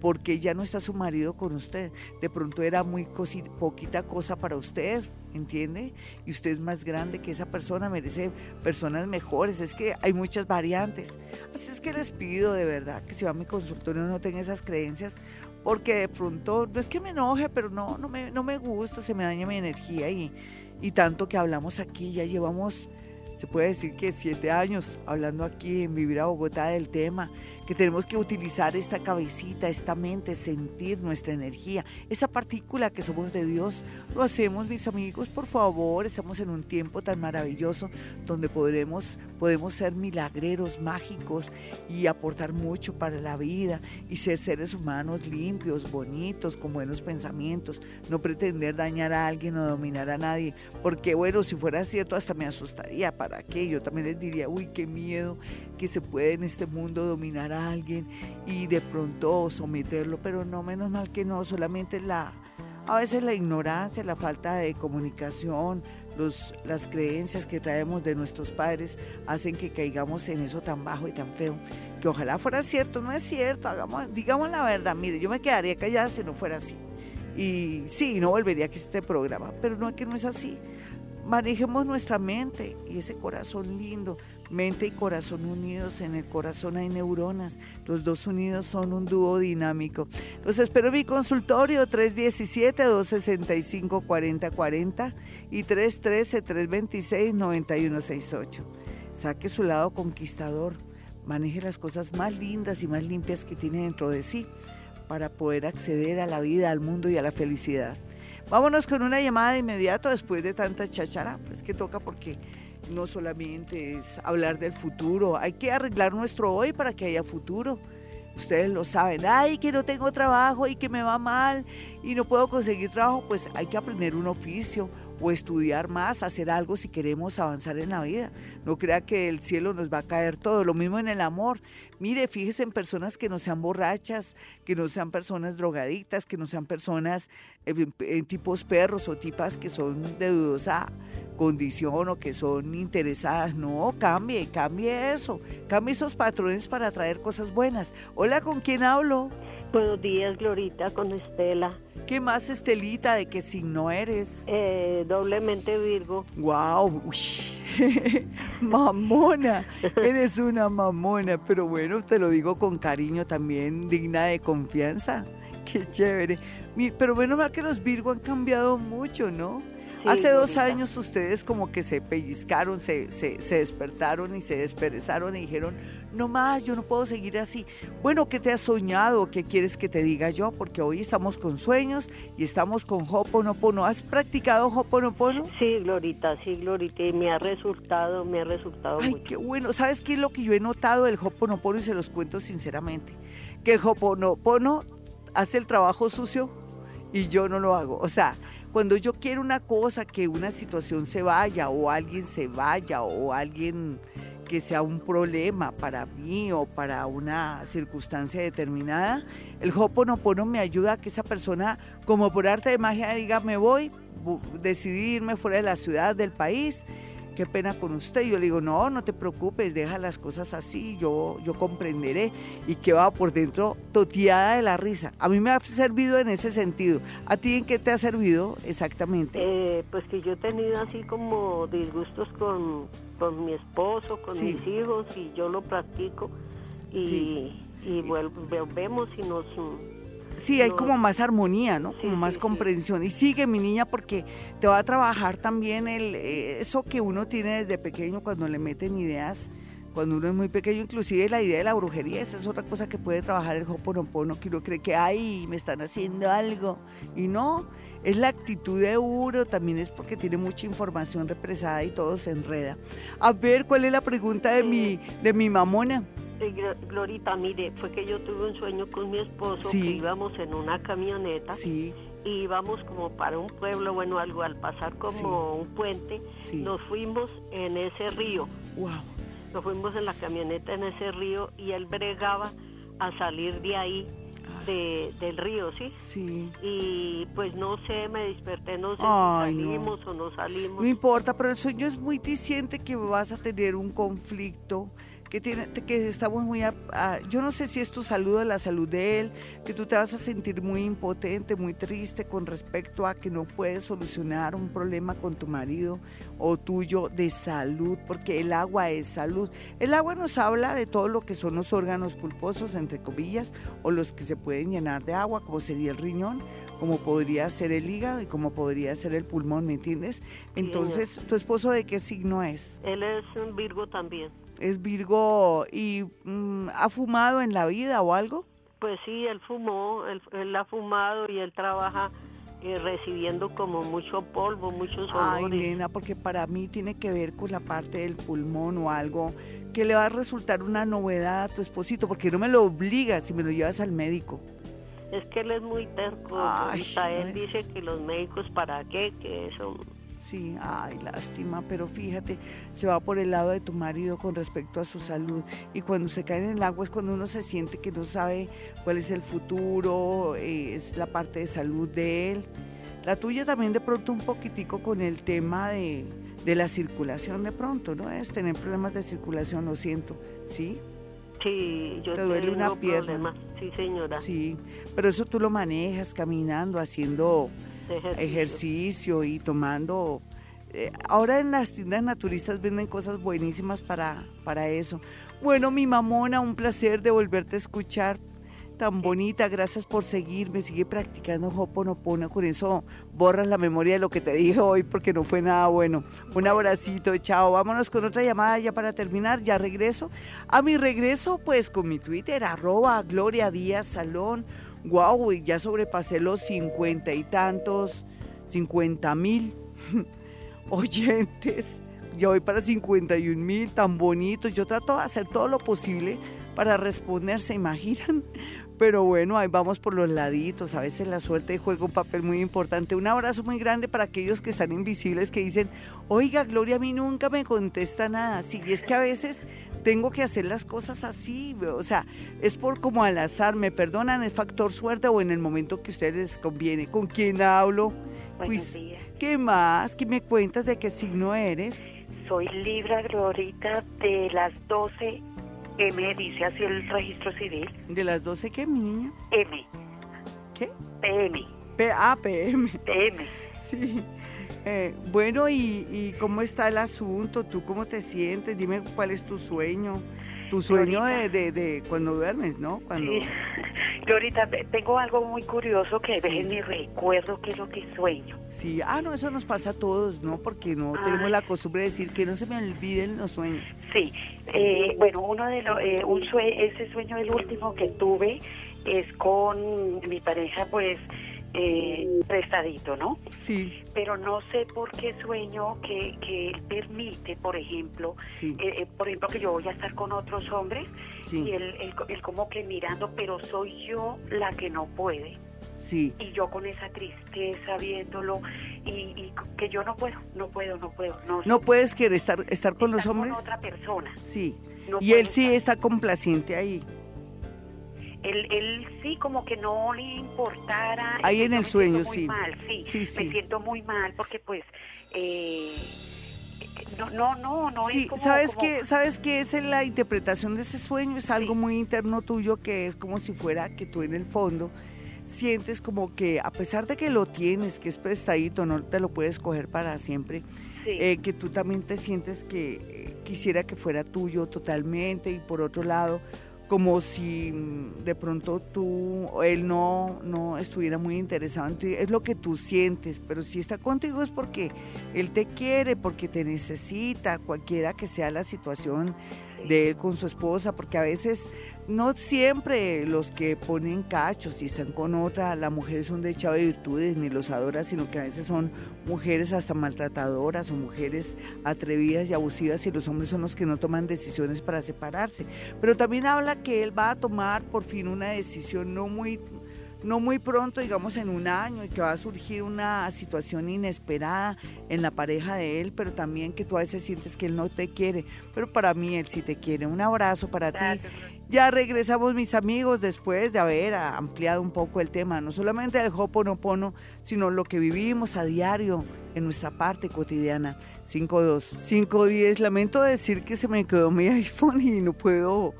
Speaker 2: Porque ya no está su marido con usted. De pronto era muy poquita cosa para usted, ¿entiende? Y usted es más grande que esa persona, merece personas mejores. Es que hay muchas variantes. Así es que les pido de verdad que si va a mi consultorio no tenga esas creencias. Porque de pronto, no es que me enoje, pero no, no me, no me gusta, se me daña mi energía y, y tanto que hablamos aquí, ya llevamos se puede decir que siete años hablando aquí en Vivir a Bogotá del tema que tenemos que utilizar esta cabecita, esta mente, sentir nuestra energía, esa partícula que somos de Dios. Lo hacemos, mis amigos, por favor, estamos en un tiempo tan maravilloso donde podremos, podemos ser milagreros, mágicos y aportar mucho para la vida y ser seres humanos limpios, bonitos, con buenos pensamientos, no pretender dañar a alguien o dominar a nadie, porque bueno, si fuera cierto hasta me asustaría, ¿para qué? Yo también les diría, uy, qué miedo que se puede en este mundo dominar a alguien y de pronto someterlo, pero no, menos mal que no, solamente la, a veces la ignorancia, la falta de comunicación, los, las creencias que traemos de nuestros padres hacen que caigamos en eso tan bajo y tan feo, que ojalá fuera cierto, no es cierto, hagamos, digamos la verdad, mire, yo me quedaría callada si no fuera así. Y sí, no volvería a este programa, pero no es que no es así. Manejemos nuestra mente y ese corazón lindo, Mente y corazón unidos, en el corazón hay neuronas, los dos unidos son un dúo dinámico. Los espero en mi consultorio 317-265-4040 y 313-326-9168. Saque su lado conquistador, maneje las cosas más lindas y más limpias que tiene dentro de sí para poder acceder a la vida, al mundo y a la felicidad. Vámonos con una llamada de inmediato después de tanta chachara, pues que toca porque no solamente es hablar del futuro, hay que arreglar nuestro hoy para que haya futuro. Ustedes lo saben, ay, que no tengo trabajo y que me va mal y no puedo conseguir trabajo, pues hay que aprender un oficio o estudiar más, hacer algo si queremos avanzar en la vida. No crea que el cielo nos va a caer todo. Lo mismo en el amor. Mire, fíjese en personas que no sean borrachas, que no sean personas drogadictas, que no sean personas en, eh, tipos perros o tipas que son de dudosa condición o que son interesadas. No, cambie, cambie eso. Cambie esos patrones para traer cosas buenas. Hola, ¿con quién hablo?
Speaker 6: Buenos días, Glorita, con Estela.
Speaker 2: ¿Qué más, Estelita? ¿De qué signo eres?
Speaker 6: Eh, doblemente Virgo.
Speaker 2: ¡Wow! <laughs> mamona, eres una mamona, pero bueno, te lo digo con cariño también, digna de confianza. Qué chévere. Pero bueno, mal que los Virgo han cambiado mucho, ¿no? Hace dos años ustedes como que se pellizcaron, se, se, se, despertaron y se desperezaron y dijeron, no más, yo no puedo seguir así. Bueno, ¿qué te has soñado? ¿Qué quieres que te diga yo? Porque hoy estamos con sueños y estamos con Hoponopono. ¿Has practicado Hoponopono?
Speaker 6: Sí, Glorita, sí, Glorita, y me ha resultado, me ha resultado
Speaker 2: Ay, qué bueno. ¿Sabes qué es lo que yo he notado del Hoponopono y se los cuento sinceramente? Que el Hoponopono hace el trabajo sucio y yo no lo hago. O sea, cuando yo quiero una cosa, que una situación se vaya o alguien se vaya o alguien que sea un problema para mí o para una circunstancia determinada, el Hoponopono me ayuda a que esa persona, como por arte de magia, diga, me voy, decidí irme fuera de la ciudad, del país, qué pena con usted. Yo le digo, no, no te preocupes, deja las cosas así, yo, yo comprenderé. Y que va por dentro toteada de la risa. A mí me ha servido en ese sentido. ¿A ti en qué te ha servido exactamente?
Speaker 6: Eh, pues que yo he tenido así como disgustos con, con mi esposo, con mis hijos, y yo lo practico. Y, y volvemos y nos
Speaker 2: Sí, hay como más armonía, ¿no? Como más comprensión. Y sigue, mi niña, porque te va a trabajar también el, eh, eso que uno tiene desde pequeño cuando le meten ideas cuando uno es muy pequeño, inclusive la idea de la brujería, esa es otra cosa que puede trabajar el Hoponopono, que uno cree que, ay, me están haciendo algo. Y no, es la actitud de uno, también es porque tiene mucha información represada y todo se enreda. A ver, ¿cuál es la pregunta de, mi, de mi mamona?
Speaker 6: Glorita, mire, fue que yo tuve un sueño con mi esposo que íbamos en una camioneta.
Speaker 2: Sí.
Speaker 6: Y íbamos como para un pueblo, bueno, algo, al pasar como un puente, nos fuimos en ese río.
Speaker 2: Wow.
Speaker 6: Nos fuimos en la camioneta en ese río y él bregaba a salir de ahí del río, ¿sí?
Speaker 2: Sí.
Speaker 6: Y pues no sé, me desperté, no sé si salimos o no salimos.
Speaker 2: No importa, pero el sueño es muy diciente que vas a tener un conflicto que, tiene, que estamos muy... yo no sé si es tu salud o la salud de él, que tú te vas a sentir muy impotente, muy triste con respecto a que no puedes solucionar un problema con tu marido o tuyo de salud, porque el agua es salud. El agua nos habla de todo lo que son los órganos pulposos, entre comillas, o los que se pueden llenar de agua, como sería el riñón, como podría ser el hígado y como podría ser el pulmón, ¿me entiendes? Entonces, ¿tu esposo de qué signo es?
Speaker 6: Él es un Virgo también
Speaker 2: es Virgo y mm, ha fumado en la vida o algo?
Speaker 6: Pues sí, él fumó, él, ha fumado y él trabaja eh, recibiendo como mucho polvo, muchos olores.
Speaker 2: Ay, nena, porque para mí tiene que ver con la parte del pulmón o algo que le va a resultar una novedad a tu esposito, porque no me lo obligas si me lo llevas al médico.
Speaker 6: Es que él es muy terco. Ay, él dice que los médicos para qué, que eso
Speaker 2: Sí, ay, lástima, pero fíjate, se va por el lado de tu marido con respecto a su salud. Y cuando se cae en el agua es cuando uno se siente que no sabe cuál es el futuro, eh, es la parte de salud de él. La tuya también de pronto un poquitico con el tema de, la circulación de pronto, ¿no? Es tener problemas de circulación, lo siento, ¿sí?
Speaker 6: Sí, yo
Speaker 2: te duele una pierna.
Speaker 6: Sí, señora.
Speaker 2: Sí, pero eso tú lo manejas caminando, haciendo ejercicio, y tomando... Eh, ahora en las tiendas naturistas venden cosas buenísimas para, para eso. Bueno, mi mamona, un placer de volverte a escuchar tan bonita, gracias por seguirme, sigue practicando Hoponopono, con eso borras la memoria de lo que te dije hoy porque no fue nada bueno. Un abracito, chao, vámonos con otra llamada ya para terminar, ya regreso. A mi regreso, pues con mi Twitter, arroba Gloria Díaz Salón, wow, y ya sobrepasé los cincuenta y tantos, cincuenta mil <laughs> oyentes. Ya voy para 51 mil, tan bonitos. Yo trato de hacer todo lo posible para responder, ¿se imaginan? Pero bueno, ahí vamos por los laditos. A veces la suerte juega un papel muy importante. Un abrazo muy grande para aquellos que están invisibles, que dicen, oiga, Gloria, a mí nunca me contesta nada. Sí, es que a veces tengo que hacer las cosas así, o sea, es por como al azar, me perdonan, el factor suerte o en el momento que a ustedes les conviene. ¿Con quién hablo?
Speaker 7: Pues,
Speaker 2: ¿Qué más? ¿Qué me cuentas de qué signo eres?
Speaker 7: Soy Libra Glorita de las 12 M, dice así el registro civil.
Speaker 2: ¿De las 12 qué, mi niña?
Speaker 7: M.
Speaker 2: ¿Qué?
Speaker 7: PM.
Speaker 2: P ah, PM.
Speaker 7: PM.
Speaker 2: Sí. Eh, bueno, y, cómo está el asunto? ¿Tú cómo te sientes? Dime cuál es tu sueño. Tu sueño de, de, cuando duermes, ¿no? Cuando... Sí. <laughs>
Speaker 7: ahorita tengo algo muy curioso que sí. ni recuerdo qué es lo que sueño.
Speaker 2: Sí, ah, no, eso nos pasa a todos, ¿no? Porque no tenemos la costumbre de decir que no se me olviden los sueños.
Speaker 7: Sí, eh, bueno, uno de los, eh, un ese sueño, el último que tuve, es con mi pareja, pues eh, prestadito, ¿no?
Speaker 2: Sí.
Speaker 7: Pero no sé por qué sueño que, que permite, por ejemplo, eh, eh, por ejemplo, que yo voy a estar con otros hombres y él, él, como que mirando, pero soy yo la que no puede.
Speaker 2: Sí.
Speaker 7: Y yo con esa tristeza viéndolo y, que yo no puedo, no puedo, no puedo. No,
Speaker 2: ¿No puedes querer estar, estar con los hombres?
Speaker 7: Con otra persona.
Speaker 2: Sí. y él sí está complaciente ahí
Speaker 7: él, él sí como que no le importara.
Speaker 2: Ahí en el sueño,
Speaker 7: muy
Speaker 2: sí.
Speaker 7: Mal, sí. Me siento muy mal porque pues... Eh, no, no, no, no
Speaker 2: sí,
Speaker 7: es como,
Speaker 2: ¿sabes qué? ¿Sabes qué es la interpretación de ese sueño? Es algo muy interno tuyo que es como si fuera que tú en el fondo sientes como que a pesar de que lo tienes, que es prestadito, no te lo puedes coger para siempre, eh, que tú también te sientes que eh, quisiera que fuera tuyo totalmente y por otro lado como si mm, de pronto tú o él no, no estuviera muy interesado en ti. Es lo que tú sientes, pero si está contigo es porque él te quiere, porque te necesita, cualquiera que sea la situación de él con su esposa, porque a veces no siempre los que ponen cachos y están con otra, la mujer es un dechado de virtudes ni los adora, sino que a veces son mujeres hasta maltratadoras o mujeres atrevidas y abusivas y los hombres son los que no toman decisiones para separarse. Pero también habla que él va a tomar por fin una decisión no muy no muy pronto, digamos en un año, y que va a surgir una situación inesperada en la pareja de él, pero también que tú a veces sientes que él no te quiere, pero para mí él sí te quiere. Un abrazo para ti. Ya regresamos mis amigos después de haber ampliado un poco el tema, no solamente del Hoponopono, sino lo que vivimos a diario en nuestra parte cotidiana. 52, lamento decir que se me quedó mi <laughs> iPhone y no puedo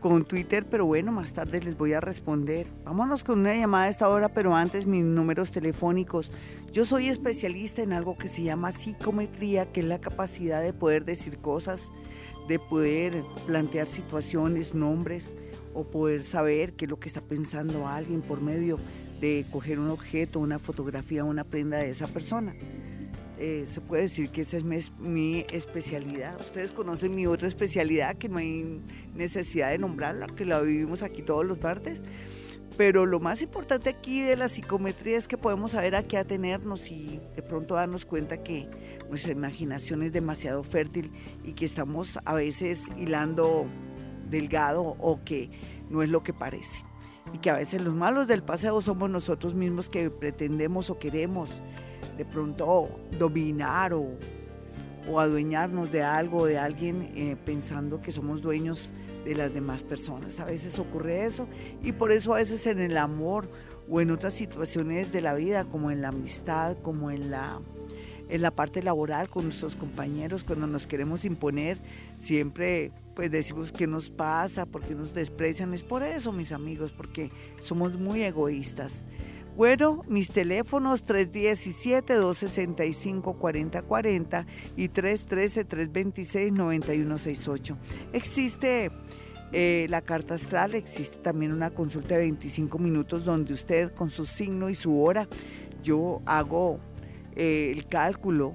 Speaker 2: con Twitter, pero bueno, más tarde les voy a responder. Vámonos con una llamada a esta hora, pero antes mis números telefónicos. Yo soy especialista en algo que se llama psicometría, que es la capacidad de poder decir cosas, de poder plantear situaciones, nombres, o poder saber qué es lo que está pensando alguien por medio de coger un objeto, una fotografía, una prenda de esa persona. Eh, se puede decir que esa es mi, especialidad. Ustedes conocen mi otra especialidad, que no hay necesidad de nombrarla, que la vivimos aquí todos los martes. Pero lo más importante aquí de la psicometría es que podemos saber a qué atenernos y de pronto darnos cuenta que nuestra imaginación es demasiado fértil y que estamos a veces hilando delgado o que no es lo que parece. Y que a veces los malos del paseo somos nosotros mismos que pretendemos o queremos de pronto dominar o, adueñarnos de algo o de alguien eh, pensando que somos dueños de las demás personas. A veces ocurre eso y por eso a veces en el amor o en otras situaciones de la vida, como en la amistad, como en la, en la parte laboral con nuestros compañeros, cuando nos queremos imponer, siempre pues decimos qué nos pasa, porque nos desprecian. Es por eso, mis amigos, porque somos muy egoístas. Bueno, mis teléfonos 317-265-4040 y 313-326-9168. Existe eh, la carta astral, existe también una consulta de 25 minutos donde usted con su signo y su hora, yo hago eh, el cálculo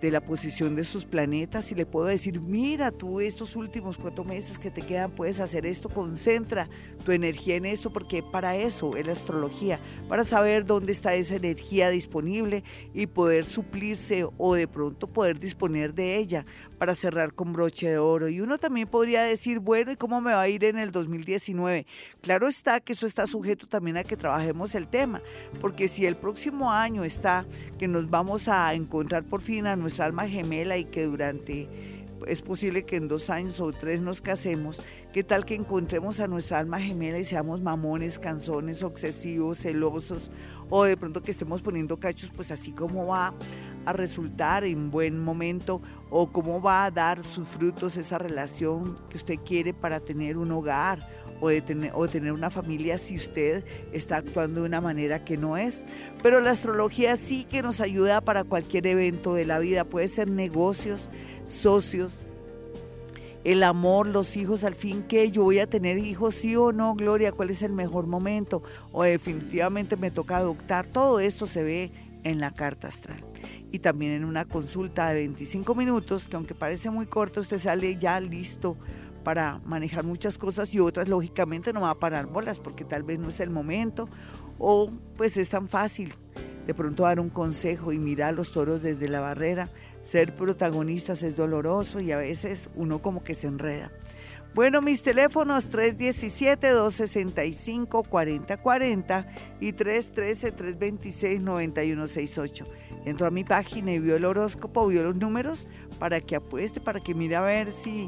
Speaker 2: de la posición de sus planetas y le puedo decir, mira, tú estos últimos cuatro meses que te quedan puedes hacer esto, concentra tu energía en esto, porque para eso es la astrología, para saber dónde está esa energía disponible y poder suplirse o de pronto poder disponer de ella para cerrar con broche de oro. Y uno también podría decir, bueno, ¿y cómo me va a ir en el 2019? Claro está que eso está sujeto también a que trabajemos el tema, porque si el próximo año está que nos vamos a encontrar por fin a nuestra alma gemela y que durante, es posible que en dos años o tres nos casemos, ¿qué tal que encontremos a nuestra alma gemela y seamos mamones, canzones, obsesivos, celosos, o de pronto que estemos poniendo cachos, pues así como va a resultar en buen momento o cómo va a dar sus frutos esa relación que usted quiere para tener un hogar o de tener, o tener una familia si usted está actuando de una manera que no es. Pero la astrología sí que nos ayuda para cualquier evento de la vida. Puede ser negocios, socios, el amor, los hijos, al fin que yo voy a tener hijos, sí o no, Gloria, cuál es el mejor momento, o definitivamente me toca adoptar, todo esto se ve en la carta astral. Y también en una consulta de 25 minutos, que aunque parece muy corta, usted sale ya listo para manejar muchas cosas y otras lógicamente no va a parar bolas porque tal vez no es el momento o pues es tan fácil de pronto dar un consejo y mirar los toros desde la barrera. Ser protagonistas es doloroso y a veces uno como que se enreda. Bueno, mis teléfonos 317-265-4040 y 313-326-9168. Entro a mi página y vio el horóscopo, vio los números para que apueste, para que mire a ver si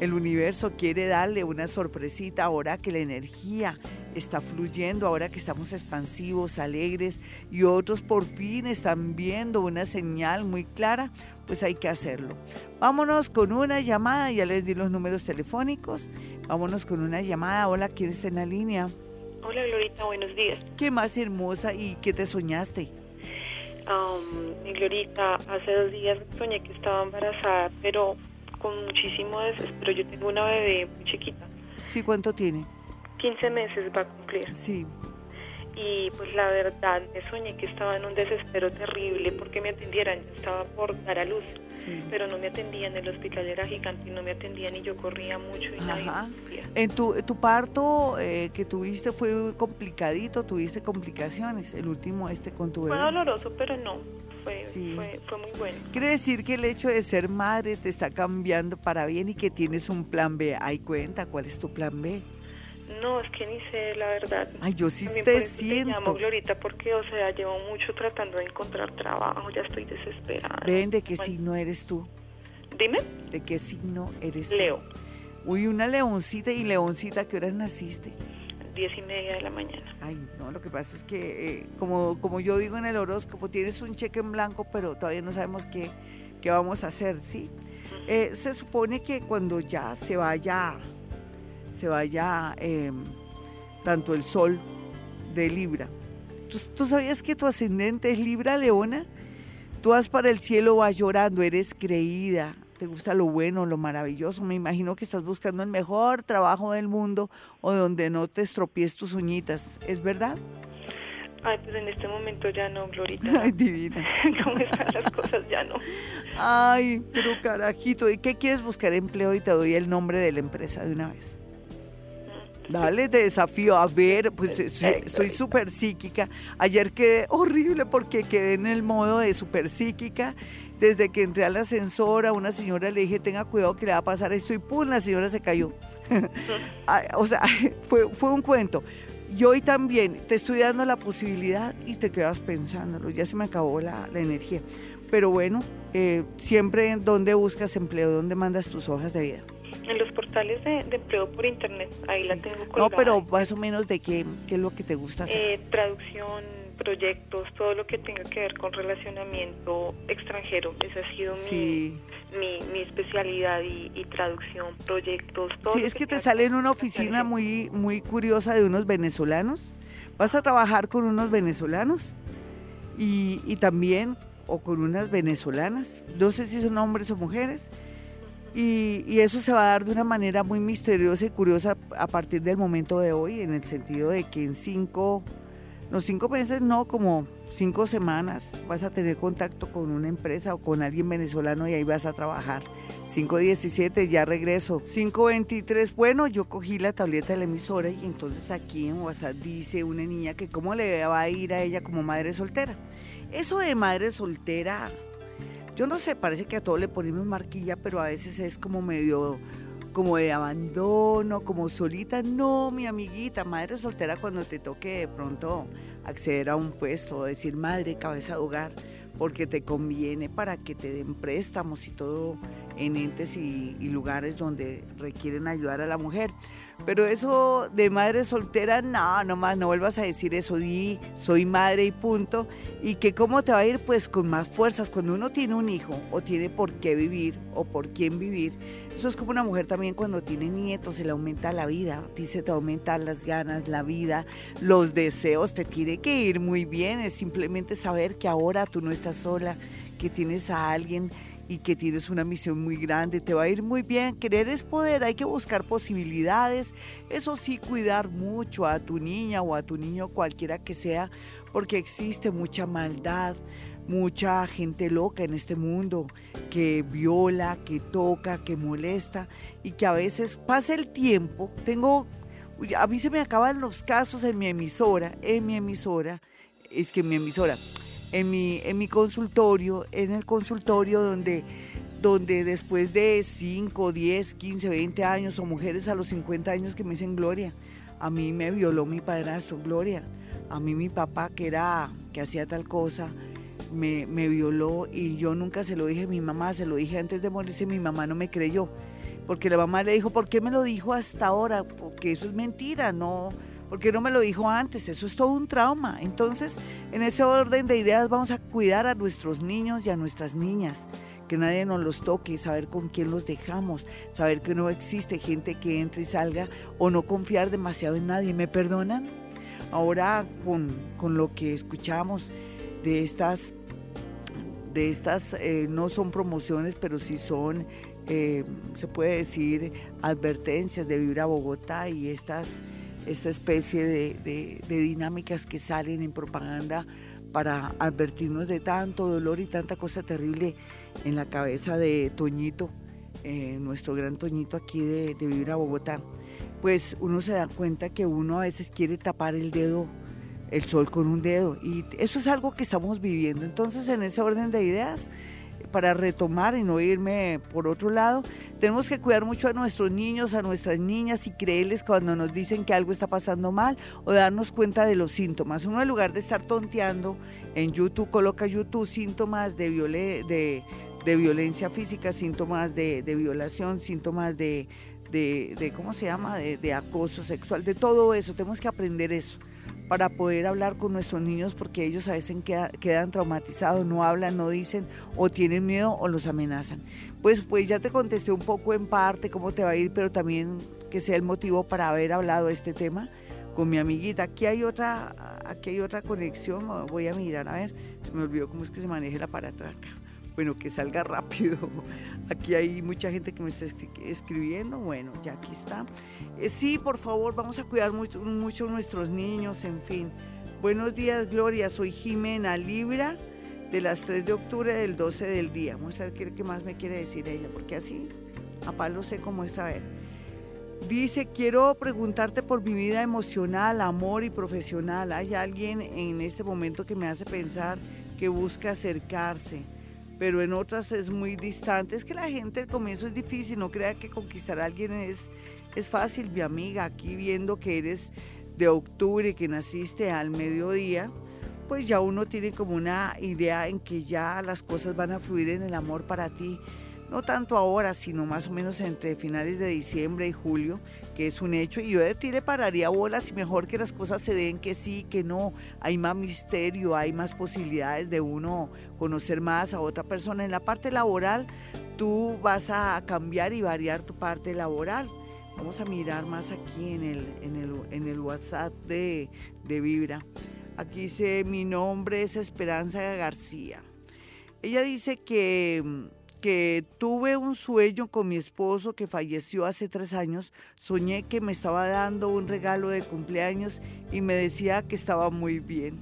Speaker 2: el universo quiere darle una sorpresita ahora que la energía está fluyendo, ahora que estamos expansivos, alegres y otros por fin están viendo una señal muy clara, pues hay que hacerlo. Vámonos con una llamada, ya les di los números telefónicos. Vámonos con una llamada. Hola, ¿quién está en la línea?
Speaker 8: Hola, Glorita, buenos días.
Speaker 2: ¿Qué más hermosa y qué te soñaste?
Speaker 8: Um, Glorita, hace dos días soñé que estaba embarazada, pero con muchísimo desespero. Yo tengo una bebé muy chiquita.
Speaker 2: Sí, ¿cuánto tiene?
Speaker 8: 15 meses va a cumplir.
Speaker 2: Sí
Speaker 8: y pues la verdad me soñé que estaba en un desespero terrible porque me atendieran, yo estaba por dar a luz, pero no me atendían, el hospital era gigante y no me atendían y yo corría mucho y nadie
Speaker 2: ¿En tu, tu parto eh, que tuviste fue complicadito? ¿Tuviste complicaciones? El último este con tu bebé.
Speaker 8: Fue doloroso, pero no, fue, fue, fue, muy bueno.
Speaker 2: Quiere decir que el hecho de ser madre te está cambiando para bien y que tienes un plan B. ¿Hay cuenta? ¿Cuál es tu plan B?
Speaker 8: No, es que ni sé, la verdad.
Speaker 2: Ay, yo sí te siento.
Speaker 8: Te llamo Glorita porque, o sea, llevo mucho tratando de encontrar trabajo, ya estoy desesperada.
Speaker 2: Ven, ¿de qué signo eres tú?
Speaker 8: Dime.
Speaker 2: ¿De qué signo eres
Speaker 8: Leo.
Speaker 2: Uy, una leoncita. ¿Y leoncita qué horas naciste?
Speaker 8: Diez y media de la mañana.
Speaker 2: Ay, no, lo que pasa es que, eh, como, como yo digo en el horóscopo, tienes un cheque en blanco, pero todavía no sabemos qué, qué vamos a hacer, ¿sí? Eh, se supone que cuando ya se vaya se vaya em, tanto el sol de Libra. ¿Tú, sabías que tu ascendente es Libra, Leona? Tú vas para el cielo, vas llorando, eres creída, te gusta lo bueno, lo maravilloso. Me imagino que estás buscando el mejor trabajo del mundo o donde no te estropies tus uñitas. ¿Es verdad?
Speaker 8: Ay, pues en este momento ya no, Glorita. <laughs>
Speaker 2: Ay, divina. <laughs>
Speaker 8: ¿Cómo están las cosas? Ya no.
Speaker 2: Ay, pero carajito, ¿y qué quieres buscar empleo? Y te doy el nombre de la empresa de una vez. Dale, te desafío. A ver, pues estoy súper psíquica. Ayer quedé horrible porque quedé en el modo de súper psíquica. Desde que entré al ascensor, a una señora le dije, tenga cuidado que le va a pasar esto y ¡pum! La señora se cayó. <laughs> o sea, <laughs> fue, fue un cuento. Y hoy también te estoy dando la posibilidad y te quedas pensándolo. Ya se me acabó la, energía. Pero bueno, eh, siempre donde buscas empleo, donde mandas tus hojas de vida.
Speaker 8: Portales de, empleo por internet, ahí la tengo colgada.
Speaker 2: No, pero más o menos de qué, qué es lo que te gusta hacer.
Speaker 8: Eh, traducción, proyectos, todo lo que tenga que ver con relacionamiento extranjero. Esa ha sido mi, mi, especialidad y, traducción, proyectos, todo.
Speaker 2: Sí, es que, te sale en una oficina muy, muy curiosa de unos venezolanos. Vas a trabajar con unos venezolanos y, y también, o con unas venezolanas. No sé si son hombres o mujeres y, eso se va a dar de una manera muy misteriosa y curiosa a partir del momento de hoy, en el sentido de que en cinco, los cinco meses no, como cinco semanas vas a tener contacto con una empresa o con alguien venezolano y ahí vas a trabajar. 5.17, ya regreso. 5.23, bueno, yo cogí la tableta de la emisora y entonces aquí en WhatsApp dice una niña que cómo le va a ir a ella como madre soltera. Eso de madre soltera yo no sé, parece que a todos le ponemos marquilla, pero a veces es como medio como de abandono, como solita. No, mi amiguita, madre soltera, cuando te toque de pronto acceder a un puesto, decir madre, cabeza de hogar, porque te conviene para que te den préstamos y todo en entes y, y lugares donde requieren ayudar a la mujer. Pero eso de madre soltera, no, nomás no vuelvas a decir eso, di soy madre y punto. Y que cómo te va a ir pues con más fuerzas cuando uno tiene un hijo o tiene por qué vivir o por quién vivir. Eso es como una mujer también cuando tiene nietos, se le aumenta la vida, dice te aumentan las ganas, la vida, los deseos, te tiene que ir muy bien. Es simplemente saber que ahora tú no estás sola, que tienes a alguien y que tienes una misión muy grande, te va a ir muy bien. Querer es poder, hay que buscar posibilidades. Eso sí, cuidar mucho a tu niña o a tu niño, cualquiera que sea, porque existe mucha maldad, mucha gente loca en este mundo que viola, que toca, que molesta y que a veces pasa el tiempo. Tengo, a mí se me acaban los casos en mi emisora, en mi emisora, es que en mi emisora en mi, en mi consultorio, en el consultorio donde, donde después de 5, 10, 15, 20 años o mujeres a los 50 años que me dicen Gloria, a mí me violó mi padrastro, Gloria, a mí mi papá que era, que hacía tal cosa, me, me violó y yo nunca se lo dije a mi mamá, se lo dije antes de morirse, mi mamá no me creyó, porque la mamá le dijo, ¿por qué me lo dijo hasta ahora? Porque eso es mentira, no, porque no me lo dijo antes? Eso es todo un trauma. Entonces, en ese orden de ideas vamos a cuidar a nuestros niños y a nuestras niñas, que nadie nos los toque, saber con quién los dejamos, saber que no existe gente que entre y salga o no confiar demasiado en nadie. ¿Me perdonan? Ahora con, con lo que escuchamos de estas de estas eh, no son promociones, pero sí son eh, se puede decir, advertencias de Vibra Bogotá y estas, esta especie de, dinámicas que salen en propaganda para advertirnos de tanto dolor y tanta cosa terrible en la cabeza de Toñito, eh, nuestro gran Toñito aquí de, de Vibra Bogotá, pues uno se da cuenta que uno a veces quiere tapar el dedo el sol con un dedo. Y eso es algo que estamos viviendo. Entonces, en ese orden de ideas, para retomar y no irme por otro lado, tenemos que cuidar mucho a nuestros niños, a nuestras niñas y creerles cuando nos dicen que algo está pasando mal o darnos cuenta de los síntomas. Uno en lugar de estar tonteando en YouTube, coloca YouTube síntomas de, de, violencia física, síntomas de, violación, síntomas de, de, ¿cómo se llama?, de acoso sexual, de todo eso. Tenemos que aprender eso para poder hablar con nuestros niños porque ellos a veces quedan, traumatizados, no hablan, no dicen o tienen miedo o los amenazan. Pues, pues ya te contesté un poco en parte cómo te va a ir, pero también que sea el motivo para haber hablado de este tema con mi amiguita. Aquí hay otra, aquí hay otra conexión, voy a mirar, a ver, se me olvidó cómo es que se maneja el aparato de acá bueno, que salga <laughs> rápido. Aquí hay mucha gente que me está escribiendo, bueno, ya aquí está. Eh, sí, por favor, vamos a cuidar mucho, mucho nuestros niños, en fin. Buenos días, Gloria, soy Jimena Libra de las 3 de octubre del 12 del día. Vamos a ver qué, más me quiere decir ella, porque así a palo sé cómo está. A ver. Dice, quiero preguntarte por mi vida emocional, amor y profesional. ¿Hay alguien en este momento que me hace pensar que busca acercarse? Pero en otras es muy distante. Es que la gente al comienzo es difícil, no crea que conquistar a alguien es, es fácil, mi amiga, aquí viendo que eres de octubre que naciste al mediodía, pues ya uno tiene como una idea en que ya las cosas van a fluir en el amor para ti no tanto ahora, sino más o menos entre finales de diciembre y julio, que es un hecho. Y yo de ti le pararía bolas y mejor que las cosas se den que sí, que no. Hay más misterio, hay más posibilidades de uno conocer más a otra persona. En la parte laboral, tú vas a cambiar y variar tu parte laboral. Vamos a mirar más aquí en el, en el, en el WhatsApp de, de Vibra. Aquí dice, mi nombre es Esperanza García. Ella dice que que tuve un sueño con mi esposo que falleció hace tres años. Soñé que me estaba dando un regalo de cumpleaños y me decía que estaba muy bien.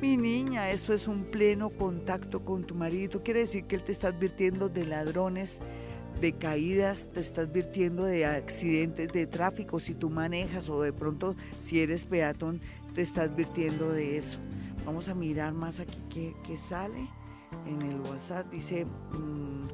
Speaker 2: Mi niña, esto es un pleno contacto con tu marido. Quiere decir que él te está advirtiendo de ladrones, de caídas, te está advirtiendo de accidentes de tráfico si tú manejas o de pronto si eres peatón, te está advirtiendo de eso. Vamos a mirar más aquí qué, sale en el WhatsApp. Dice, mm,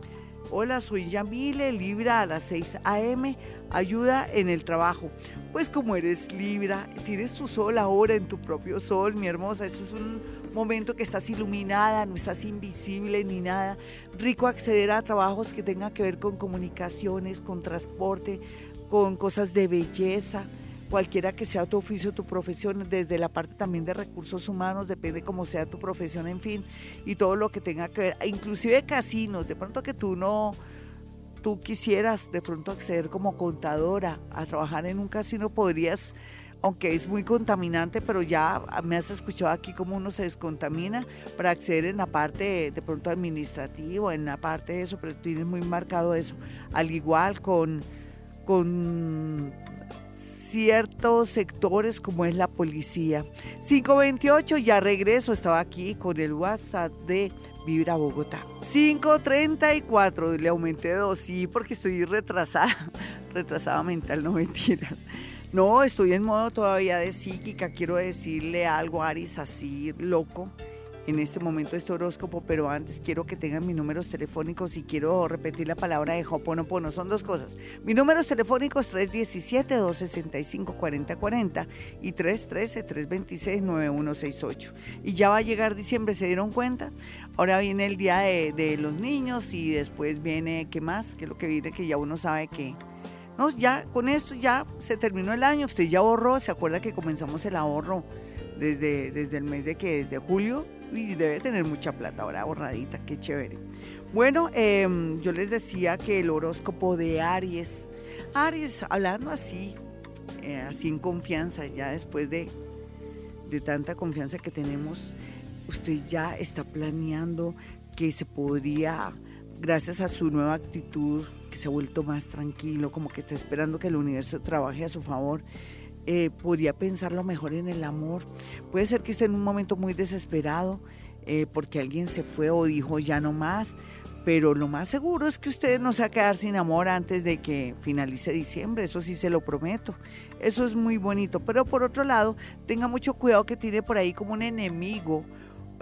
Speaker 2: hola, soy Yamile, Libra a las 6 a.m., ayuda en el trabajo. Pues como eres Libra, tienes tu sol ahora en tu propio sol, mi hermosa, esto es un momento que estás iluminada, no estás invisible ni nada. Rico acceder a trabajos que tengan que ver con comunicaciones, con transporte, con cosas de belleza cualquiera que sea tu oficio, tu profesión, desde la parte también de recursos humanos, depende cómo sea tu profesión, en fin, y todo lo que tenga que ver, inclusive casinos, de pronto que tú no, tú quisieras de pronto acceder como contadora a trabajar en un casino, podrías, aunque es muy contaminante, pero ya me has escuchado aquí cómo uno se descontamina para acceder en la parte de, pronto administrativo, en la parte de eso, pero tienes muy marcado eso, al igual con con ciertos sectores como es la policía. 528, ya regreso, estaba aquí con el WhatsApp de Vibra Bogotá. 534, le aumenté dos, sí, porque estoy retrasada, <laughs> retrasada mental, no mentira. No, estoy en modo todavía de psíquica, quiero decirle algo, Aris, así loco en este momento este horóscopo, pero antes quiero que tengan mis números telefónicos y quiero repetir la palabra de Hoponopono. Son dos cosas. Mis números telefónicos 317-265-4040 y 313-326-9168. Y ya va a llegar diciembre, ¿se dieron cuenta? Ahora viene el día de, los niños y después viene, ¿qué más? Que lo que viene que ya uno sabe que... No, ya con esto ya se terminó el año, usted ya ahorró, ¿se acuerda que comenzamos el ahorro desde, desde el mes de que desde julio? y debe tener mucha plata ahora ahorradita, qué chévere. Bueno, em, yo les decía que el horóscopo de Aries, Aries, hablando así, eh, así en confianza, ya después de, de tanta confianza que tenemos, usted ya está planeando que se podría, gracias a su nueva actitud que se ha vuelto más tranquilo, como que está esperando que el universo trabaje a su favor. Eh, podría pensarlo mejor en el amor. Puede ser que esté en un momento muy desesperado eh, porque alguien se fue o dijo ya no más, pero lo más seguro es que usted no se va a quedar sin amor antes de que finalice diciembre, eso sí se lo prometo. Eso es muy bonito, pero por otro lado, tenga mucho cuidado que tiene por ahí como un enemigo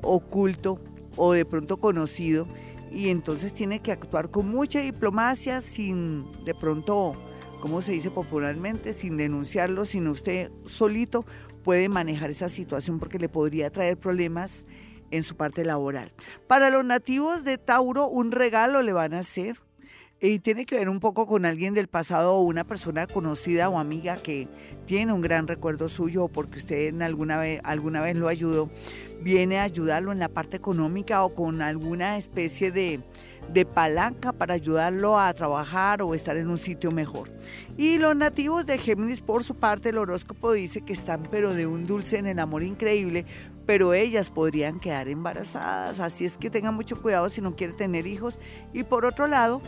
Speaker 2: oculto o de pronto conocido y entonces tiene que actuar con mucha diplomacia sin de pronto, como se dice popularmente, sin denunciarlo, sino usted solito puede manejar esa situación porque le podría traer problemas en su parte laboral. Para los nativos de Tauro, un regalo le van a hacer y tiene que ver un poco con alguien del pasado o una persona conocida o amiga que tiene un gran recuerdo suyo o porque usted en alguna vez, alguna vez lo ayudó, viene a ayudarlo en la parte económica o con alguna especie de, de palanca para ayudarlo a trabajar o estar en un sitio mejor. Y los nativos de Géminis, por su parte, el horóscopo dice que están pero de un dulce en el amor increíble, pero ellas podrían quedar embarazadas, así es que tengan mucho cuidado si no quiere tener hijos. Y por otro lado,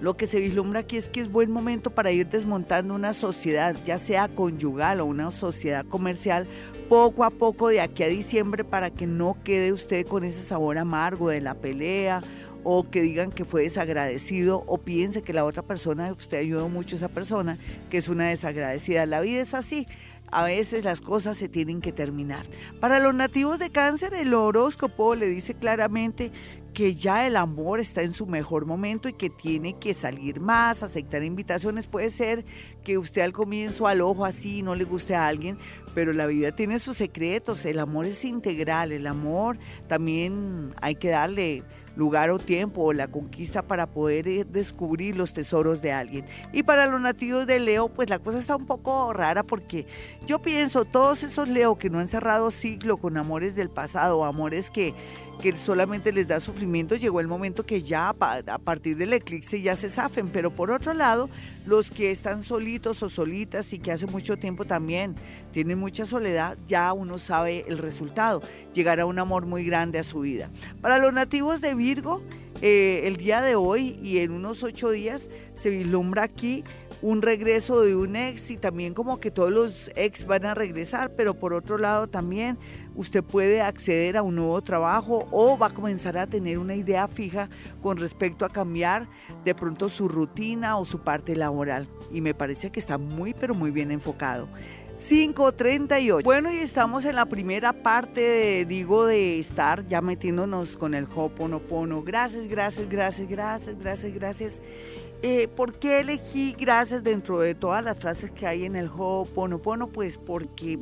Speaker 2: lo que se vislumbra aquí es que es buen momento para ir desmontando una sociedad, ya sea conyugal o una sociedad comercial, poco a poco de aquí a diciembre para que no quede usted con ese sabor amargo de la pelea o que digan que fue desagradecido o piense que la otra persona, usted ayudó mucho a esa persona, que es una desagradecida. La vida es así. A veces las cosas se tienen que terminar. Para los nativos de cáncer, el horóscopo le dice claramente que ya el amor está en su mejor momento y que tiene que salir más, aceptar invitaciones. Puede ser que usted al comienzo al ojo así no le guste a alguien, pero la vida tiene sus secretos. El amor es integral, el amor también hay que darle lugar o tiempo o la conquista para poder eh, descubrir los tesoros de alguien. Y para los nativos de Leo, pues la cosa está un poco rara porque yo pienso, todos esos Leo que no han cerrado ciclo con amores del pasado, amores que que solamente les da sufrimiento, llegó el momento que ya a partir del eclipse ya se zafen, pero por otro lado, los que están solitos o solitas y que hace mucho tiempo también tienen mucha soledad, ya uno sabe el resultado, llegará un amor muy grande a su vida. Para los nativos de Virgo, eh, el día de hoy y en unos ocho días se vislumbra aquí un regreso de un ex y también como que todos los ex van a regresar, pero por otro lado también usted puede acceder a un nuevo trabajo o va a comenzar a tener una idea fija con respecto a cambiar de pronto su rutina o su parte laboral. Y me parece que está muy, pero muy bien enfocado. 538. Bueno, y estamos en la primera parte, de, digo, de estar ya metiéndonos con el Hoponopono. Gracias, gracias, gracias, gracias, gracias, gracias. Eh, ¿Por qué elegí gracias dentro de todas las frases que hay en el Ho'oponopono? Pues porque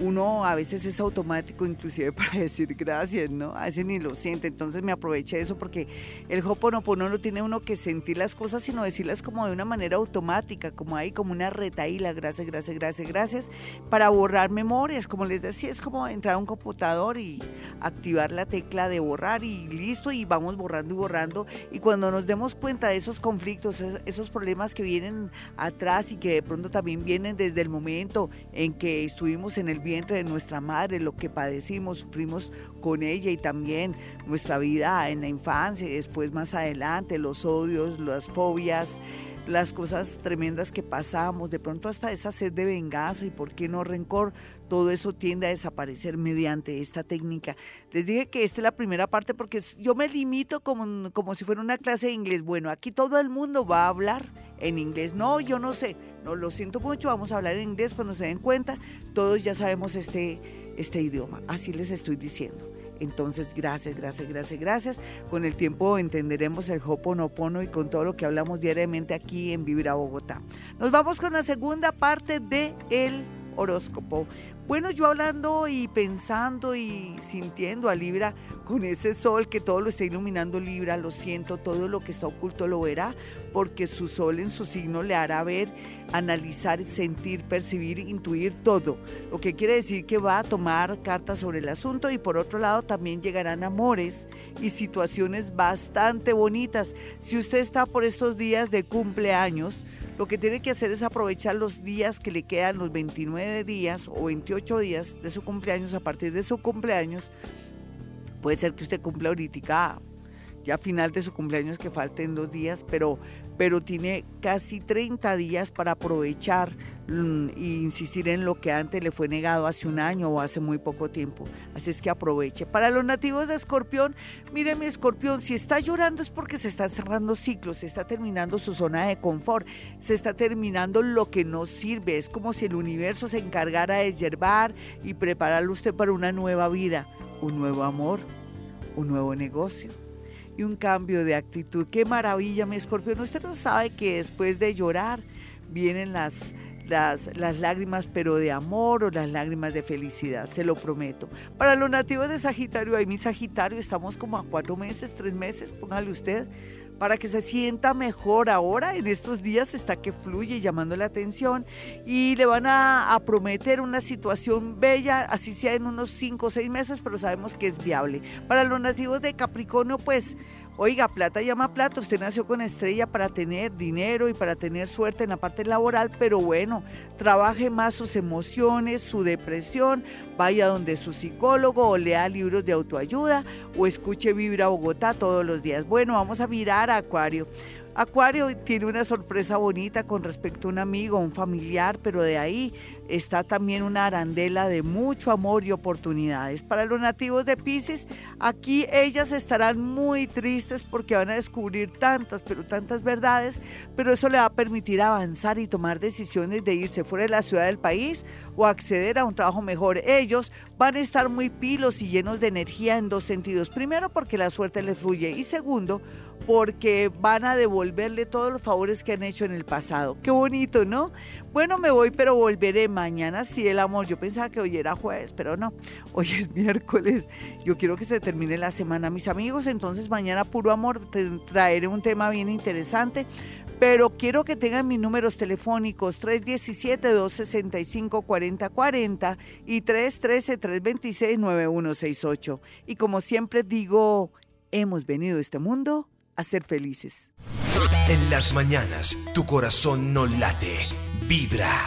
Speaker 2: uno a veces es automático inclusive <laughs> para decir gracias, ¿no? A veces ni lo siente, entonces me aproveché de eso porque el Hoponopono no tiene uno que sentir las cosas, sino decirlas como de una manera automática, como ahí, como una retaíla, gracias, gracias, gracias, gracias, para borrar memorias, como les decía, es como entrar a un computador y activar la tecla de borrar y listo, y vamos borrando y borrando, y cuando nos demos cuenta de esos conflictos, esos problemas que vienen atrás y que de pronto también vienen desde el momento en que estuvimos en el vientre de nuestra madre, lo que padecimos, sufrimos con ella y también nuestra vida en la infancia y después más adelante, los odios, las fobias, las cosas tremendas que pasamos, de pronto hasta esa sed de venganza y por qué no rencor, todo eso tiende a desaparecer mediante esta técnica. Les dije que esta es la primera parte porque yo me limito como, como si fuera una clase de inglés. Bueno, aquí todo el mundo va a hablar en inglés. No, yo no sé, lo siento mucho, vamos a hablar en inglés cuando se den cuenta, todos ya sabemos este, este idioma, así les estoy diciendo. Entonces, gracias, gracias, gracias, gracias. Con el tiempo entenderemos el Hoponopono y con todo lo que hablamos diariamente aquí en Vivir a Bogotá. Nos vamos con la segunda parte de el horóscopo. Bueno, yo hablando y pensando y sintiendo a Libra con ese sol que todo lo está iluminando Libra, lo siento, todo lo que está oculto lo verá, porque su sol en su signo le hará ver, analizar, sentir, percibir, intuir todo. Lo que quiere decir que va a tomar cartas sobre el asunto y por otro lado también llegarán amores y situaciones bastante bonitas. Si usted está por estos días de cumpleaños, lo que tiene que hacer es aprovechar los días que le quedan, los 29 días o 28 días de su cumpleaños. A partir de su cumpleaños, puede ser que usted cumpla ahorita ya final de su cumpleaños que falten dos días, pero, pero tiene casi 30 días para aprovechar mm, e insistir en lo que antes le fue negado hace un año o hace muy poco tiempo. Así es que aproveche. Para los nativos de Escorpión, mire mi Escorpión, si está llorando es porque se están cerrando ciclos, se está terminando su zona de confort, se está terminando lo que no sirve. Es como si el universo se encargara de yerbar y prepararlo usted para una nueva vida, un nuevo amor, un nuevo negocio y un cambio de actitud. Qué maravilla, mi escorpión. Usted no sabe que después de llorar vienen las, las, las, lágrimas, pero de amor o las lágrimas de felicidad, se lo prometo. Para los nativos de Sagitario, ahí mi Sagitario, estamos como a cuatro meses, tres meses, póngale usted, para que se sienta mejor ahora. En estos días está que fluye llamando la atención y le van a, prometer una situación bella, así sea en unos cinco o seis meses, pero sabemos que es viable. Para los nativos de Capricornio, pues Oiga, plata llama plata, usted nació con estrella para tener dinero y para tener suerte en la parte laboral, pero bueno, trabaje más sus emociones, su depresión, vaya donde su psicólogo o lea libros de autoayuda o escuche Vibra Bogotá todos los días. Bueno, vamos a mirar a Acuario. Acuario tiene una sorpresa bonita con respecto a un amigo, un familiar, pero de ahí está también una arandela de mucho amor y oportunidades. Para los nativos de Pisces, aquí ellas estarán muy tristes porque van a descubrir tantas, pero tantas verdades, pero eso le va a permitir avanzar y tomar decisiones de irse fuera de la ciudad del país o acceder a un trabajo mejor. Ellos van a estar muy pilos y llenos de energía en dos sentidos. Primero, porque la suerte les fluye y segundo, porque van a devolverle todos los favores que han hecho en el pasado. Qué bonito, ¿no? Bueno, me voy, pero volveré mañana. Sí, el amor. Yo pensaba que hoy era jueves, pero no. Hoy es <laughs> miércoles. Yo quiero que se termine la semana, mis amigos. Entonces, mañana, puro amor, traeré un tema bien interesante. Pero quiero que tengan mis números telefónicos 317-265-4040 y 313-326-9168. Y como siempre digo, hemos venido a este mundo a ser felices.
Speaker 1: En las mañanas, tu corazón no late, vibra.